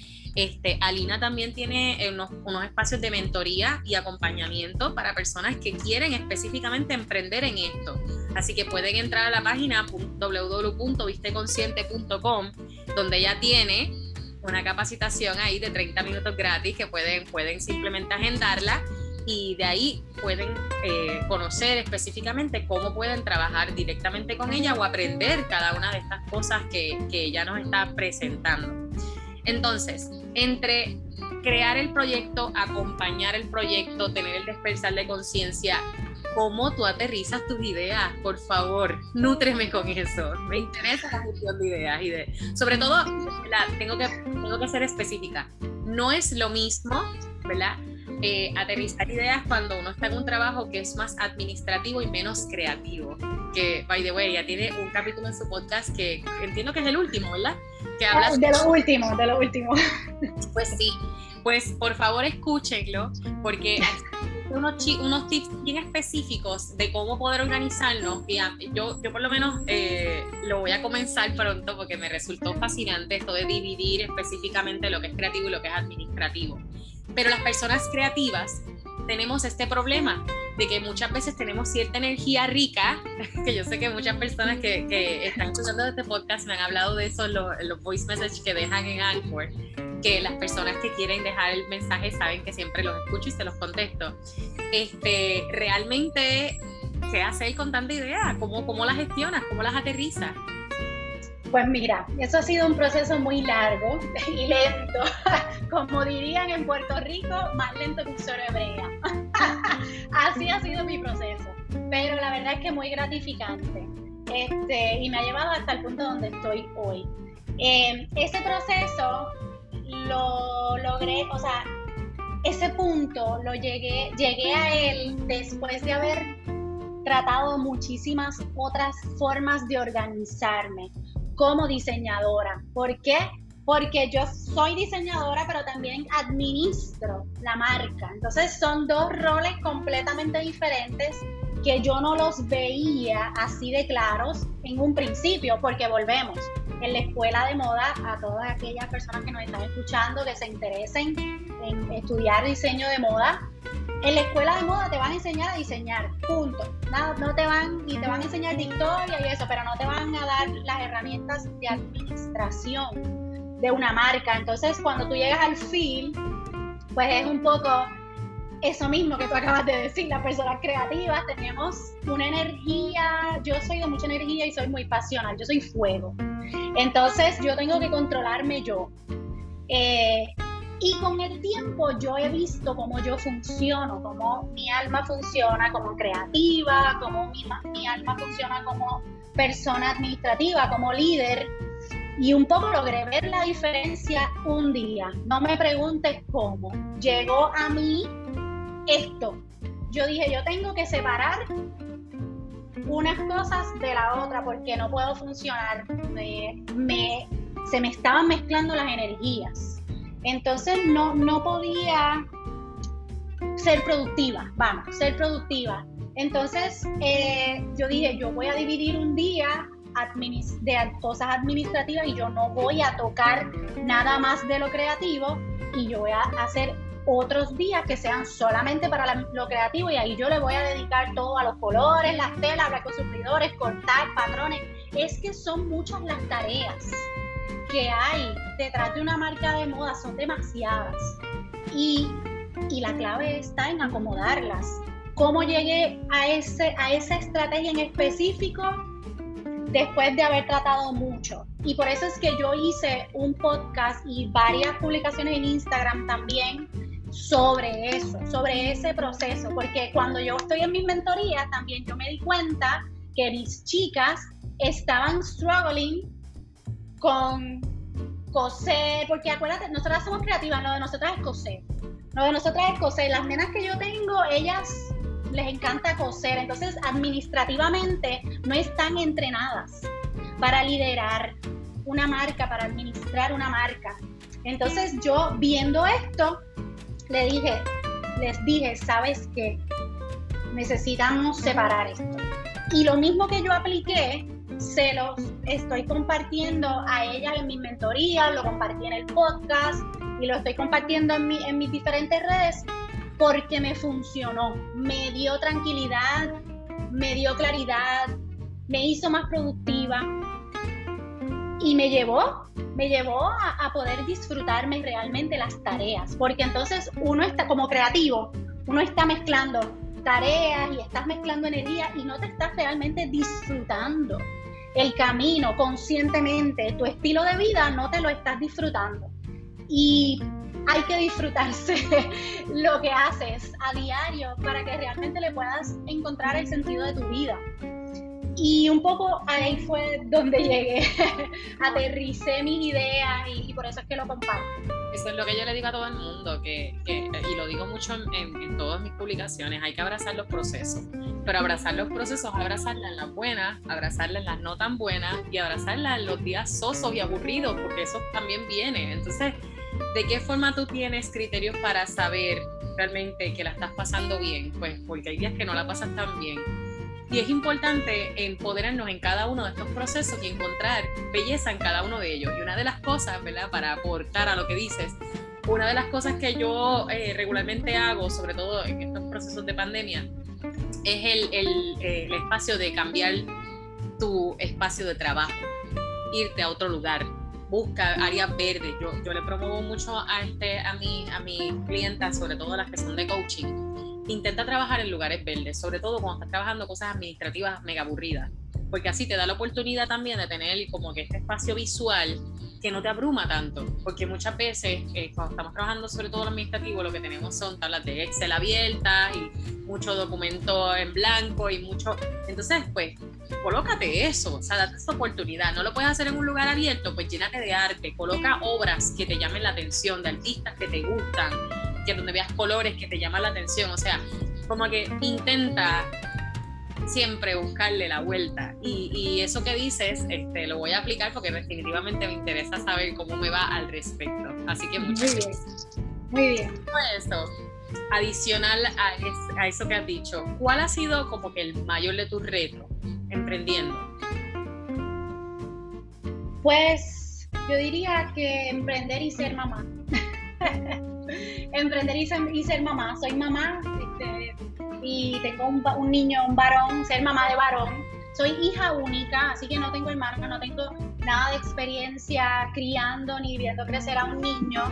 A: este, Alina también tiene eh, unos, espacios de mentoría y acompañamiento para personas que quieren específicamente emprender en esto. Así que pueden entrar a la página www.visteconsciente.com, donde ella tiene una capacitación ahí de 30 minutos gratis que pueden, pueden simplemente agendarla y de ahí pueden eh, conocer específicamente cómo pueden trabajar directamente con ella o aprender cada una de estas cosas que, que ella nos está presentando. Entonces, entre crear el proyecto, acompañar el proyecto, tener el despertar de conciencia, ¿cómo tú aterrizas tus ideas? Por favor, nútreme con eso. Me interesa la gestión de ideas sobre todo, tengo que tengo que ser específica. No es lo mismo, ¿verdad? Eh, aterrizar ideas cuando uno está en un trabajo que es más administrativo y menos creativo. Que, by the way, ya tiene un capítulo en su podcast que entiendo que es el último, ¿verdad? Que
B: habla ah, de lo último, de lo último.
A: Pues sí, pues por favor escúchenlo, porque unos, unos tips bien específicos de cómo poder organizarnos. yo, yo por lo menos eh, lo voy a comenzar pronto porque me resultó fascinante esto de dividir específicamente lo que es creativo y lo que es administrativo. Pero las personas creativas tenemos este problema de que muchas veces tenemos cierta energía rica, que yo sé que muchas personas que, que están escuchando este podcast me han hablado de eso en los, voice messages que dejan en Anchor, que las personas que quieren dejar el mensaje saben que siempre los escucho y se los contesto. Este, realmente, ¿qué hacer con tanta idea? ¿Cómo, cómo las gestionas? ¿Cómo las aterrizas?
B: Pues mira, eso ha sido un proceso muy largo y lento. Como dirían en Puerto Rico, más lento que un solo hebrea. Así ha sido mi proceso. Pero la verdad es que muy gratificante. Este, y me ha llevado hasta el punto donde estoy hoy. Eh, ese proceso lo logré, o sea, ese punto lo llegué, llegué a él después de haber tratado muchísimas otras formas de organizarme como diseñadora. ¿Por qué? Porque yo soy diseñadora, pero también administro la marca. Entonces son dos roles completamente diferentes que yo no los veía así de claros en un principio, porque volvemos en la escuela de moda a todas aquellas personas que nos están escuchando que se interesen en estudiar diseño de moda en la escuela de moda te van a enseñar a diseñar, punto. No, no te van, y te van a enseñar y eso, pero no te van a dar las herramientas de administración de una marca. Entonces, cuando tú llegas al fin, pues es un poco eso mismo que tú acabas de decir, las personas creativas tenemos una energía, yo soy de mucha energía y soy muy pasional, yo soy fuego. Entonces yo tengo que controlarme yo. Eh, y con el tiempo yo he visto cómo yo funciono, cómo mi alma funciona como creativa, cómo mi, mi alma funciona como persona administrativa, como líder. Y un poco logré ver la diferencia un día. No me preguntes cómo. Llegó a mí esto. Yo dije, yo tengo que separar unas cosas de la otra porque no puedo funcionar. Me, se me estaban mezclando las energías. Entonces no, no podía ser productiva, vamos, ser productiva. Entonces eh, yo dije, yo voy a dividir un día de cosas administrativas y yo no voy a tocar nada más de lo creativo y yo voy a hacer otros días que sean solamente para lo creativo y ahí yo le voy a dedicar todo a los colores, las telas, hablar con suplidores, cortar patrones. Es que son muchas las tareas que hay detrás de una marca de moda son demasiadas. Y, la clave está en acomodarlas. ¿Cómo llegué a, ese, a esa estrategia en específico? Después de haber tratado mucho. Y por eso es que yo hice un podcast y varias publicaciones en Instagram también sobre eso, sobre ese proceso. Porque cuando yo estoy en mis mentorías, también yo me di cuenta que mis chicas estaban struggling con coser, porque acuérdate, nosotras somos creativas, lo de nosotras es coser. Lo de nosotras es coser. Las nenas que yo tengo, ellas les encanta coser, entonces administrativamente no están entrenadas para liderar una marca, para administrar una marca. Entonces yo viendo esto, le dije, les dije, ¿sabes qué? Necesitamos separar esto. Y lo mismo que yo apliqué, se los estoy compartiendo a ellas en mi mentoría, lo compartí en el podcast y lo estoy compartiendo en, mi, en mis diferentes redes porque me funcionó, me dio tranquilidad, me dio claridad, me hizo más productiva y me llevó, me llevó a, poder disfrutarme realmente las tareas, porque entonces uno está como creativo, uno está mezclando tareas y estás mezclando energía y no te estás realmente disfrutando el camino conscientemente, tu estilo de vida no te lo estás disfrutando. Y hay que disfrutarse lo que haces a diario para que realmente le puedas encontrar el sentido de tu vida. Y un poco ahí fue donde llegué, aterricé mis ideas y, por eso es que lo comparto.
A: Eso es lo que yo le digo a todo el mundo, que, y lo digo mucho en, en, todas mis publicaciones, hay que abrazar los procesos, pero abrazar los procesos, abrazarlas en las buenas, abrazarlas en las no tan buenas y abrazarlas en los días sosos y aburridos, porque eso también viene. Entonces, ¿de qué forma tú tienes criterios para saber realmente que la estás pasando bien? Pues porque hay días que no la pasas tan bien y es importante empoderarnos en cada uno de estos procesos y encontrar belleza en cada uno de ellos. Y una de las cosas, ¿verdad? Para aportar a lo que dices, una de las cosas que yo eh, regularmente hago, sobre todo en estos procesos de pandemia, es el, el, eh, el, espacio de cambiar tu espacio de trabajo, irte a otro lugar, busca áreas verdes. Yo, yo le promuevo mucho a, este, a, mi, a mis clientas, sobre todo las que son de coaching, intenta trabajar en lugares verdes, sobre todo cuando estás trabajando cosas administrativas mega aburridas, porque así te da la oportunidad también de tener como que este espacio visual que no te abruma tanto, porque muchas veces eh, cuando estamos trabajando sobre todo lo administrativo, lo que tenemos son tablas de Excel abiertas y mucho documento en blanco y mucho... Entonces, pues, colócate eso, o sea, date esa oportunidad. No lo puedes hacer en un lugar abierto, pues llénate de arte, coloca obras que te llamen la atención, de artistas que te gustan, que donde veas colores que te llaman la atención, o sea, como que intenta siempre buscarle la vuelta. Y, eso que dices, este, lo voy a aplicar porque definitivamente me interesa saber cómo me va al respecto. Así que muchas gracias.
B: Muy bien.
A: Eso, adicional a, a, eso que has dicho, ¿cuál ha sido como que el mayor de tus retos emprendiendo?
B: Pues yo diría que emprender y ser mamá. emprender y ser, mamá. Soy mamá este, y tengo un, un, niño, un varón, ser mamá de varón. Soy hija única, así que no tengo hermano, no tengo nada de experiencia criando ni viendo crecer a un niño.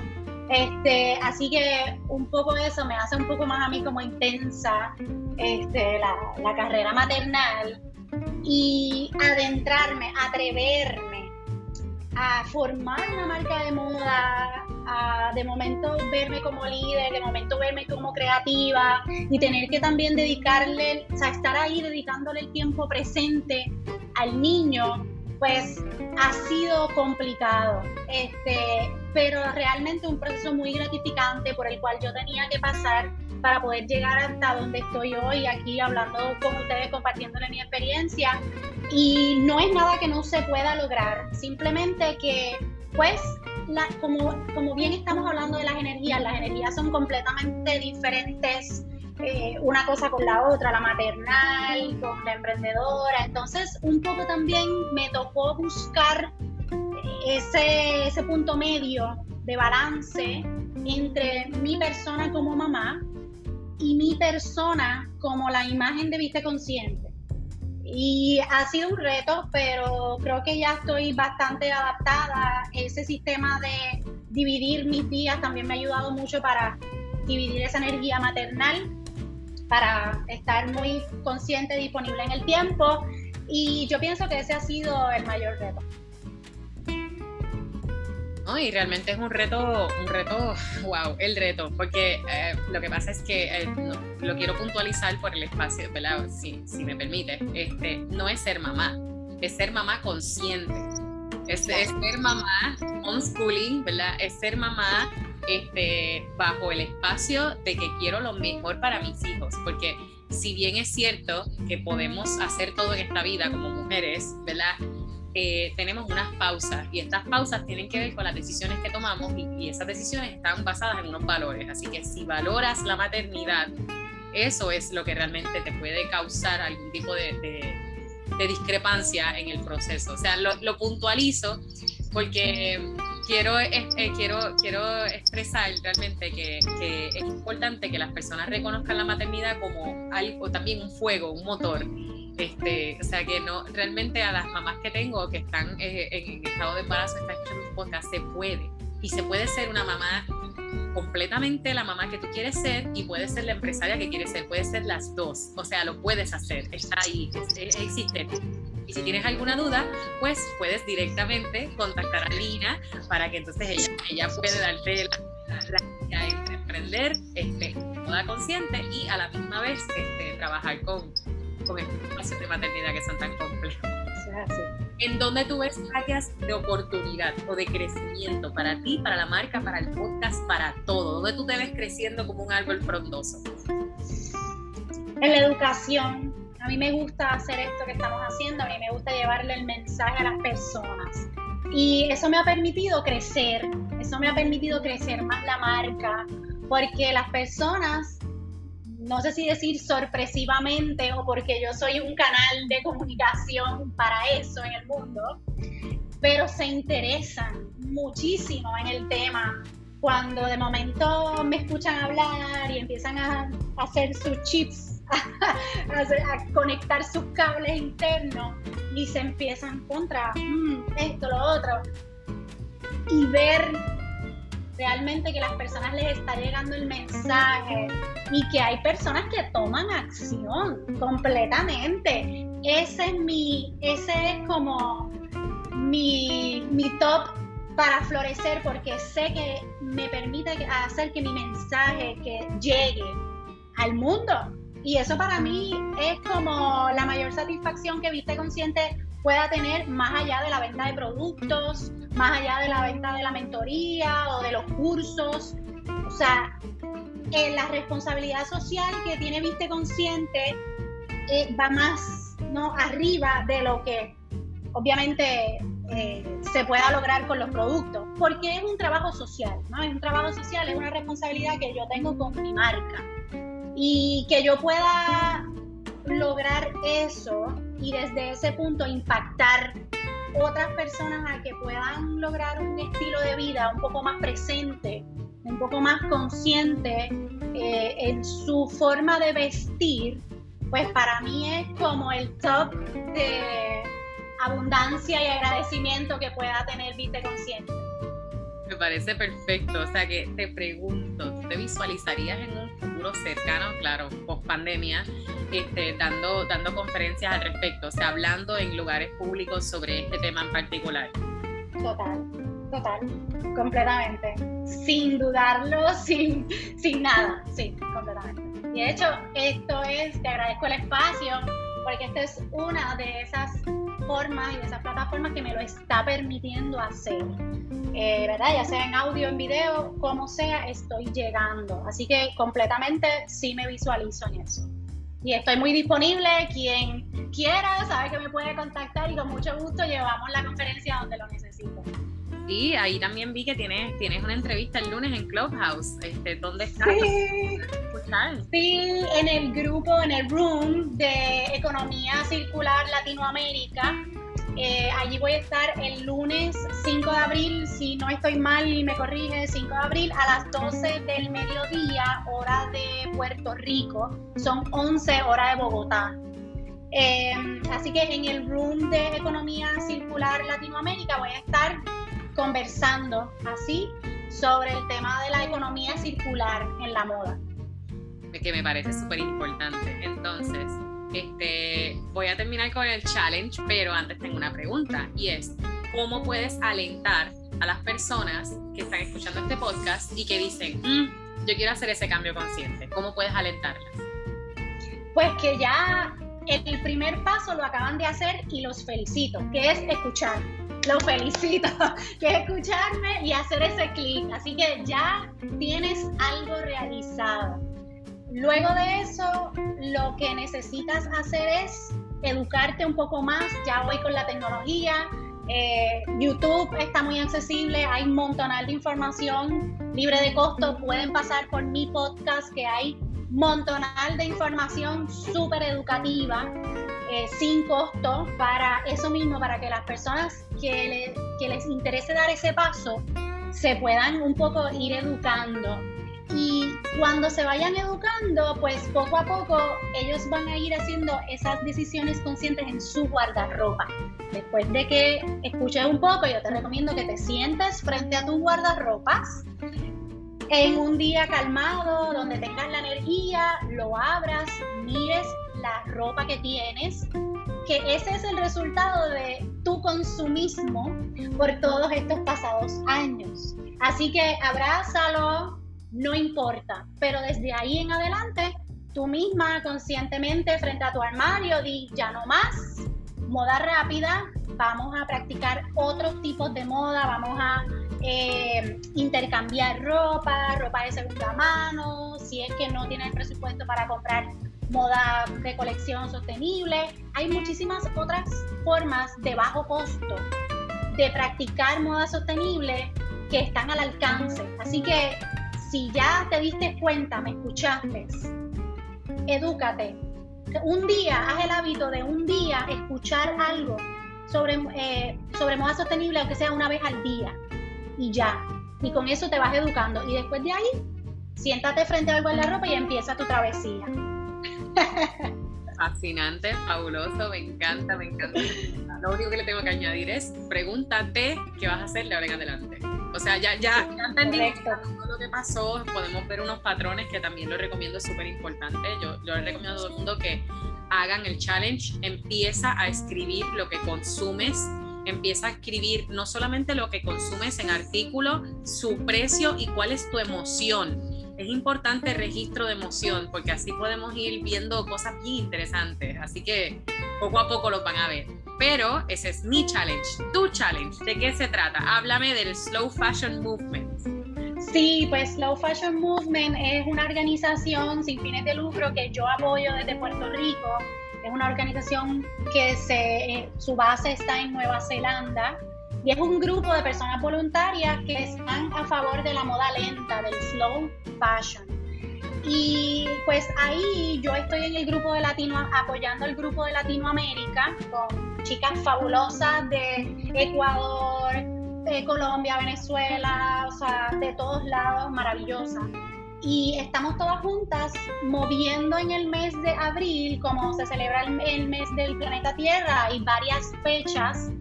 B: Este, así que un poco eso me hace un poco más a mí como intensa este, la, la carrera maternal y adentrarme, atreverme a formar una marca de moda, a de momento verme como líder, de momento verme como creativa y tener que también dedicarle, o sea, estar ahí dedicándole el tiempo presente al niño, pues ha sido complicado. Este, pero realmente un proceso muy gratificante por el cual yo tenía que pasar para poder llegar hasta donde estoy hoy aquí hablando con ustedes, compartiéndole mi experiencia. Y no es nada que no se pueda lograr, simplemente que pues como, como bien estamos hablando de las energías, las energías son completamente diferentes eh, una cosa con la otra, la maternal, con la emprendedora. Entonces, un poco también me tocó buscar ese, ese punto medio de balance entre mi persona como mamá y mi persona como la imagen de vista consciente. Y ha sido un reto, pero creo que ya estoy bastante adaptada. Ese sistema de dividir mis días también me ha ayudado mucho para dividir esa energía maternal, para estar muy consciente, disponible en el tiempo. Y yo pienso que ese ha sido el mayor reto.
A: Y realmente es un reto, un reto, wow, el reto, porque eh, lo que pasa es que eh, lo quiero puntualizar por el espacio, ¿verdad? Si, si me permite, este, no es ser mamá, es ser mamá consciente, es, ser mamá homeschooling, ¿verdad? Es ser mamá este, bajo el espacio de que quiero lo mejor para mis hijos, porque si bien es cierto que podemos hacer todo en esta vida como mujeres, ¿verdad? Eh, tenemos unas pausas y estas pausas tienen que ver con las decisiones que tomamos y, esas decisiones están basadas en unos valores. Así que si valoras la maternidad, eso es lo que realmente te puede causar algún tipo de, discrepancia en el proceso. O sea, lo, puntualizo porque quiero, eh, quiero, quiero expresar realmente que, que, es importante que las personas reconozcan la maternidad como algo, también un fuego, un motor este, o sea que no, realmente a las mamás que tengo que están eh, en estado de embarazo, están escuchando un podcast, se puede. Y se puede ser una mamá completamente la mamá que tú quieres ser y puede ser la empresaria que quieres ser, puede ser las dos. O sea, lo puedes hacer, está ahí, existe. Y si tienes alguna duda, pues puedes directamente contactar a Lina para que entonces ella, ella puede darte la, la, entre emprender este, moda consciente y a la misma vez este, trabajar con, con estos espacios de maternidad que son tan complejos. ¿En dónde tú ves áreas de oportunidad o de crecimiento para ti, para la marca, para el podcast, para todo? ¿Dónde tú te ves creciendo como un árbol frondoso?
B: En la educación. A mí me gusta hacer esto que estamos haciendo, a mí me gusta llevarle el mensaje a las personas. Y eso me ha permitido crecer, eso me ha permitido crecer más la marca, porque las personas no sé si decir sorpresivamente o porque yo soy un canal de comunicación para eso en el mundo, pero se interesan muchísimo en el tema. Cuando de momento me escuchan hablar y empiezan a hacer sus chips, a, conectar sus cables internos y se empiezan contra mm, esto, lo otro, y ver realmente que las personas les está llegando el mensaje y que hay personas que toman acción completamente. Ese es mi, ese es como mi, mi top para florecer porque sé que me permite hacer que mi mensaje que llegue al mundo. Y eso para mí es como la mayor satisfacción que Viste Consciente pueda tener más allá de la venta de productos, más allá de la venta de la mentoría o de los cursos. O sea, eh, la responsabilidad social que tiene Viste Consciente eh, va más ¿no? arriba de lo que obviamente eh, se pueda lograr con los productos, porque es un trabajo social, ¿no? Es un trabajo social, es una responsabilidad que yo tengo con mi marca. Y que yo pueda lograr eso y desde ese punto impactar otras personas a que puedan lograr un estilo de vida un poco más presente, un poco más consciente eh, en su forma de vestir, pues para mí es como el top de abundancia y agradecimiento que pueda tener Viste Consciente.
A: Parece perfecto, o sea que te pregunto, ¿tú te visualizarías en un futuro cercano, claro, post pandemia, este, dando, dando conferencias al respecto, o sea, hablando en lugares públicos sobre este tema en particular.
B: Total, total, completamente. Sin dudarlo, sin, sin nada, sí, completamente. Y de hecho, esto es, te agradezco el espacio, porque esta es una de esas formas y de esas plataformas que me lo está permitiendo hacer. Eh, ¿Verdad? Ya sea en audio, en video, como sea, estoy llegando. Así que completamente sí me visualizo en eso y estoy muy disponible. Quien quiera sabe que me puede contactar y con mucho gusto llevamos la conferencia donde lo necesito.
A: Sí, ahí también vi que tienes, tienes una entrevista el lunes en Clubhouse. Este, ¿Dónde estás?
B: Sí. sí, en el grupo, en el room de Economía Circular Latinoamérica. Eh, allí voy a estar el lunes 5 de abril, si no estoy mal y me corrige, 5 de abril a las 12 del mediodía, hora de Puerto Rico. Son 11 horas de Bogotá. Em, así que en el room de Economía Circular Latinoamérica voy a estar conversando así sobre el tema de la economía circular en la moda.
A: Que me parece súper importante. Entonces, este, voy a terminar con el challenge, pero antes tengo una pregunta y es, ¿cómo puedes alentar a las personas que están escuchando este podcast y que dicen, mm, yo quiero hacer ese cambio consciente? ¿Cómo puedes alentarlas?
B: Pues que ya el primer paso lo acaban de hacer y los felicito, que es escuchar. Los felicito, que es escucharme y hacer ese clic. Así que ya tienes algo realizado. Luego de eso, lo que necesitas hacer es educarte un poco más. Ya hoy con la tecnología Eh, YouTube está muy accesible, hay un montonal de información libre de costo. Pueden pasar por mi podcast que hay montonal de información súper educativa, eh, sin costo, para eso mismo, para que las personas que, que les interese dar ese paso se puedan un poco ir educando. Y cuando se vayan educando, pues poco a poco ellos van a ir haciendo esas decisiones conscientes en su guardarropa. Después de que escuches un poco, yo te recomiendo que te sientes frente a tu guardarropas en un día calmado, donde tengas la energía, lo abras, mires la ropa que tienes, que ese es el resultado de tu consumismo por todos estos pasados años. Así que abrázalo, no importa, pero desde ahí en adelante, tú misma conscientemente frente a tu armario, di ya no más, moda rápida, vamos a practicar otros tipos de moda, vamos a eh, intercambiar ropa, ropa de segunda mano, si es que no tienes presupuesto para comprar moda de colección sostenible. Hay muchísimas otras formas de bajo costo de practicar moda sostenible que están al alcance. Así que si ya te diste cuenta, me escuchaste, edúcate. Un día, haz el hábito de un día escuchar algo sobre, eh, sobre moda sostenible, aunque sea una vez al día, y ya. Y con eso te vas educando. Y después de ahí, siéntate frente al guardarropa y empieza tu travesía.
A: Fascinante, fabuloso, me encanta, me encanta. Lo único que le tengo que añadir es pregúntate qué vas a hacer de ahora en adelante. O sea, ya, ya, ya entendí todo lo que pasó, podemos ver unos patrones que también lo recomiendo, súper importante. Yo, yo le recomiendo a todo el mundo que hagan el challenge, empieza a escribir lo que consumes, empieza a escribir no solamente lo que consumes en artículo, su precio y cuál es tu emoción. Es importante el registro de emoción porque así podemos ir viendo cosas bien interesantes. Así que poco a poco lo van a ver. Pero ese es mi challenge, tu challenge. ¿De qué se trata? Háblame del Slow Fashion Movement.
B: Sí, pues Slow Fashion Movement es una organización sin fines de lucro que yo apoyo desde Puerto Rico. Es una organización que se, su base está en Nueva Zelanda y es un grupo de personas voluntarias que están a favor de la moda lenta, del slow fashion. Y pues ahí yo estoy en el grupo de Latino, apoyando el grupo de Latinoamérica con chicas fabulosas de Ecuador, de Colombia, Venezuela, o sea, de todos lados, maravillosas. Y estamos todas juntas moviendo en el mes de abril, como se celebra el, mes del planeta Tierra, hay varias fechas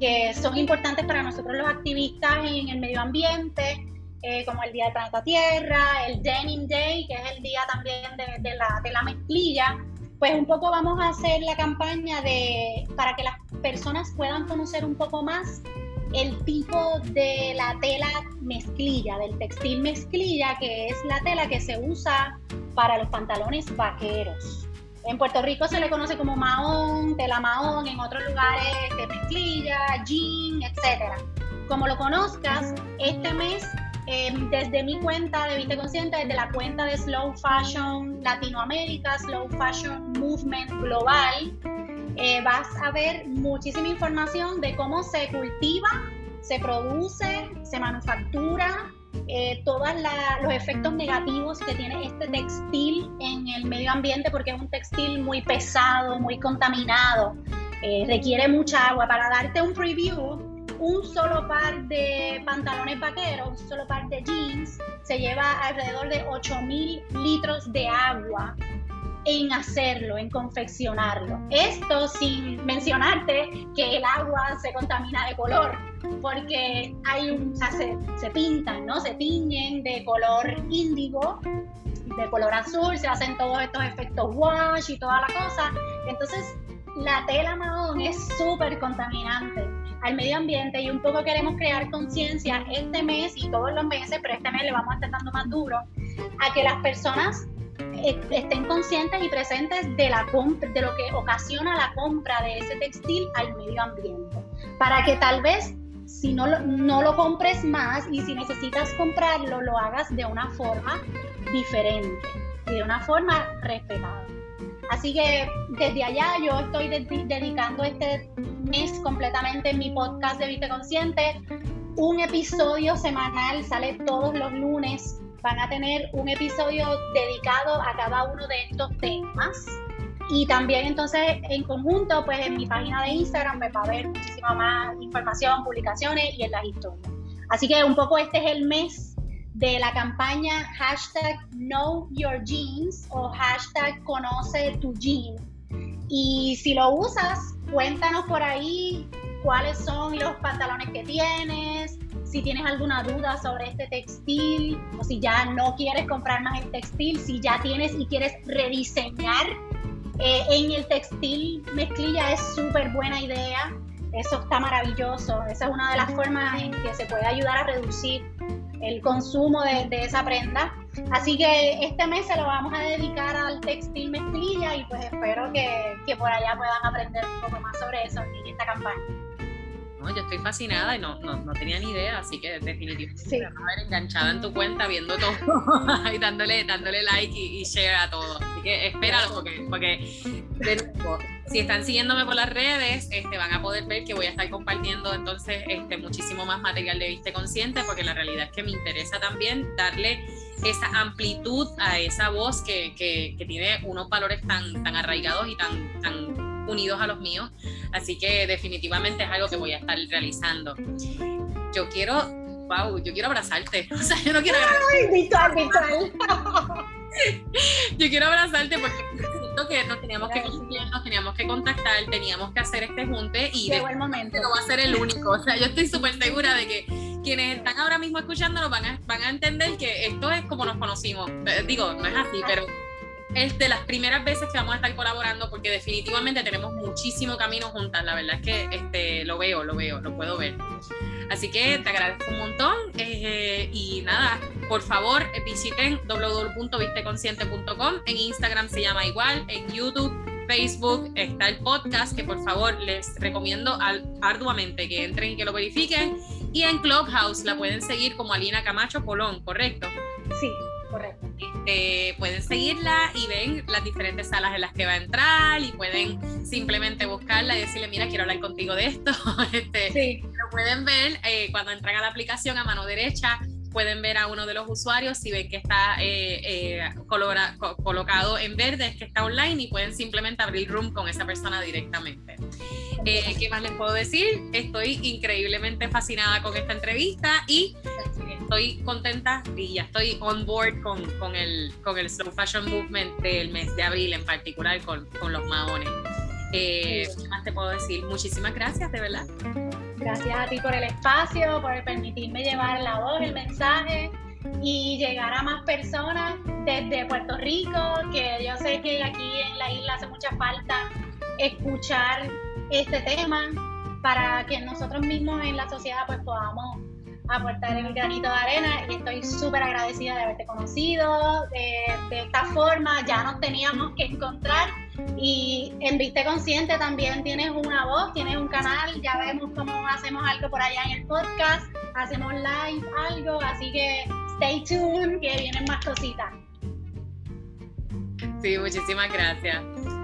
B: que son importantes para nosotros los activistas en el medio ambiente, eh, como el Día del Planeta Tierra, el Denim Day, que es el día también de, la, de la mezclilla, pues un poco vamos a hacer la campaña de, para que las personas puedan conocer un poco más el tipo de la tela mezclilla, del textil mezclilla, que es la tela que se usa para los pantalones vaqueros. En Puerto Rico se le conoce como mahón, tela mahón, en otros lugares de mezclilla, jean, etc. Como lo conozcas, este mes, em, desde mi cuenta de Viste Consciente, desde la cuenta de Slow Fashion Latinoamérica, Slow Fashion Movement Global, eh, vas a ver muchísima información de cómo se cultiva, se produce, se manufactura, eh, todos los efectos negativos que tiene este textil en el medio ambiente porque es un textil muy pesado, muy contaminado, eh, requiere mucha agua. Para darte un preview, un solo par de pantalones vaqueros, un solo par de jeans, se lleva alrededor de 8000 litros de agua en hacerlo, en confeccionarlo. Esto sin mencionarte que el agua se contamina de color, porque hay un, se, se pintan, ¿no? Se tiñen de color índigo, de color azul, se hacen todos estos efectos wash y toda la cosa. Entonces, la tela marrón es súper contaminante al medio ambiente y un poco queremos crear conciencia este mes y todos los meses, pero este mes le vamos a estar dando más duro, a que las personas estén conscientes y presentes de, la de lo que ocasiona la compra de ese textil al medio ambiente. Para que tal vez si no, no lo compres más y si necesitas comprarlo, lo hagas de una forma diferente y de una forma respetada. Así que desde allá yo estoy dedicando este mes completamente en mi podcast de Viste Consciente. Un episodio semanal sale todos los lunes. Van a tener un episodio dedicado a cada uno de estos temas. Y también entonces en conjunto, pues en mi página de Instagram me va a ver muchísima más información, publicaciones y en las historias. Así que un poco este es el mes de la campaña hashtag Know Your Jeans o hashtag Conoce tu Jean. Y si lo usas, cuéntanos por ahí cuáles son los pantalones que tienes, si tienes alguna duda sobre este textil o si ya no quieres comprar más el textil, si ya tienes y quieres rediseñar eh, en el textil mezclilla es súper buena idea. Eso está maravilloso. Esa es una de las formas en que se puede ayudar a reducir el consumo de, esa prenda. Así que este mes se lo vamos a dedicar al textil mezclilla y pues espero que, que por allá puedan aprender un poco más sobre eso en esta campaña.
A: No, yo estoy fascinada y no, no, tenía ni idea, así que definitivamente sí. ver enganchada en tu cuenta viendo todo y dándole, dándole like y, share a todo. Así que espéralo porque, porque si están siguiéndome por las redes, este, van a poder ver que voy a estar compartiendo entonces este, muchísimo más material de Viste Consciente, porque la realidad es que me interesa también darle esa amplitud a esa voz que, que, que tiene unos valores tan, tan arraigados y tan, tan unidos a los míos. Así que definitivamente es algo que voy a estar realizando. Yo quiero, wow, yo quiero abrazarte. O sea, yo no quiero...
B: Ay,
A: yo quiero abrazarte porque siento que nos teníamos que nos teníamos que contactar, teníamos que hacer este junte y
B: de momento.
A: no va a ser el único. O sea, yo estoy súper segura de que quienes están ahora mismo escuchándonos van a, van a entender que esto es como nos conocimos. Eh, digo, no es así, pero es de las primeras veces que vamos a estar colaborando porque definitivamente tenemos muchísimo camino juntas. La verdad es que este, lo veo, lo veo, lo puedo ver. Así que te agradezco un montón eh, y nada, por favor visiten www.visteconsciente.com. En Instagram se llama igual, en YouTube, Facebook está el podcast que por favor les recomiendo arduamente que entren y que lo verifiquen. Y en Clubhouse la pueden seguir como Alina Camacho Polón, ¿correcto?
B: Sí, correcto.
A: Este, pueden seguirla y ven las diferentes salas en las que va a entrar y pueden simplemente buscarla y decirle, mira, quiero hablar contigo de esto. este, Lo pueden ver eh, cuando entran a la aplicación a mano derecha pueden ver a uno de los usuarios si ven que está eh, eh, colocado en verde, es que está online y pueden simplemente abrir room con esa persona directamente. Eh, ¿Qué más les puedo decir? Estoy increíblemente fascinada con esta entrevista y estoy contenta y ya estoy on board con, con, el, con el slow fashion movement del mes de abril en particular con, con los maones. ¿Qué más te puedo decir? Muchísimas gracias, de verdad.
B: Gracias a ti por el espacio, por permitirme llevar la voz, el mensaje y llegar a más personas desde Puerto Rico, que yo sé que aquí en la isla hace mucha falta escuchar este tema para que nosotros mismos en la sociedad pues podamos aportar el granito de arena y estoy súper agradecida de haberte conocido. De, esta forma ya nos teníamos que encontrar y en Viste Consciente también tienes una voz, tienes un canal, ya vemos cómo hacemos algo por allá en el podcast, hacemos live, algo, así que stay tuned que vienen más cositas.
A: Sí, muchísimas gracias.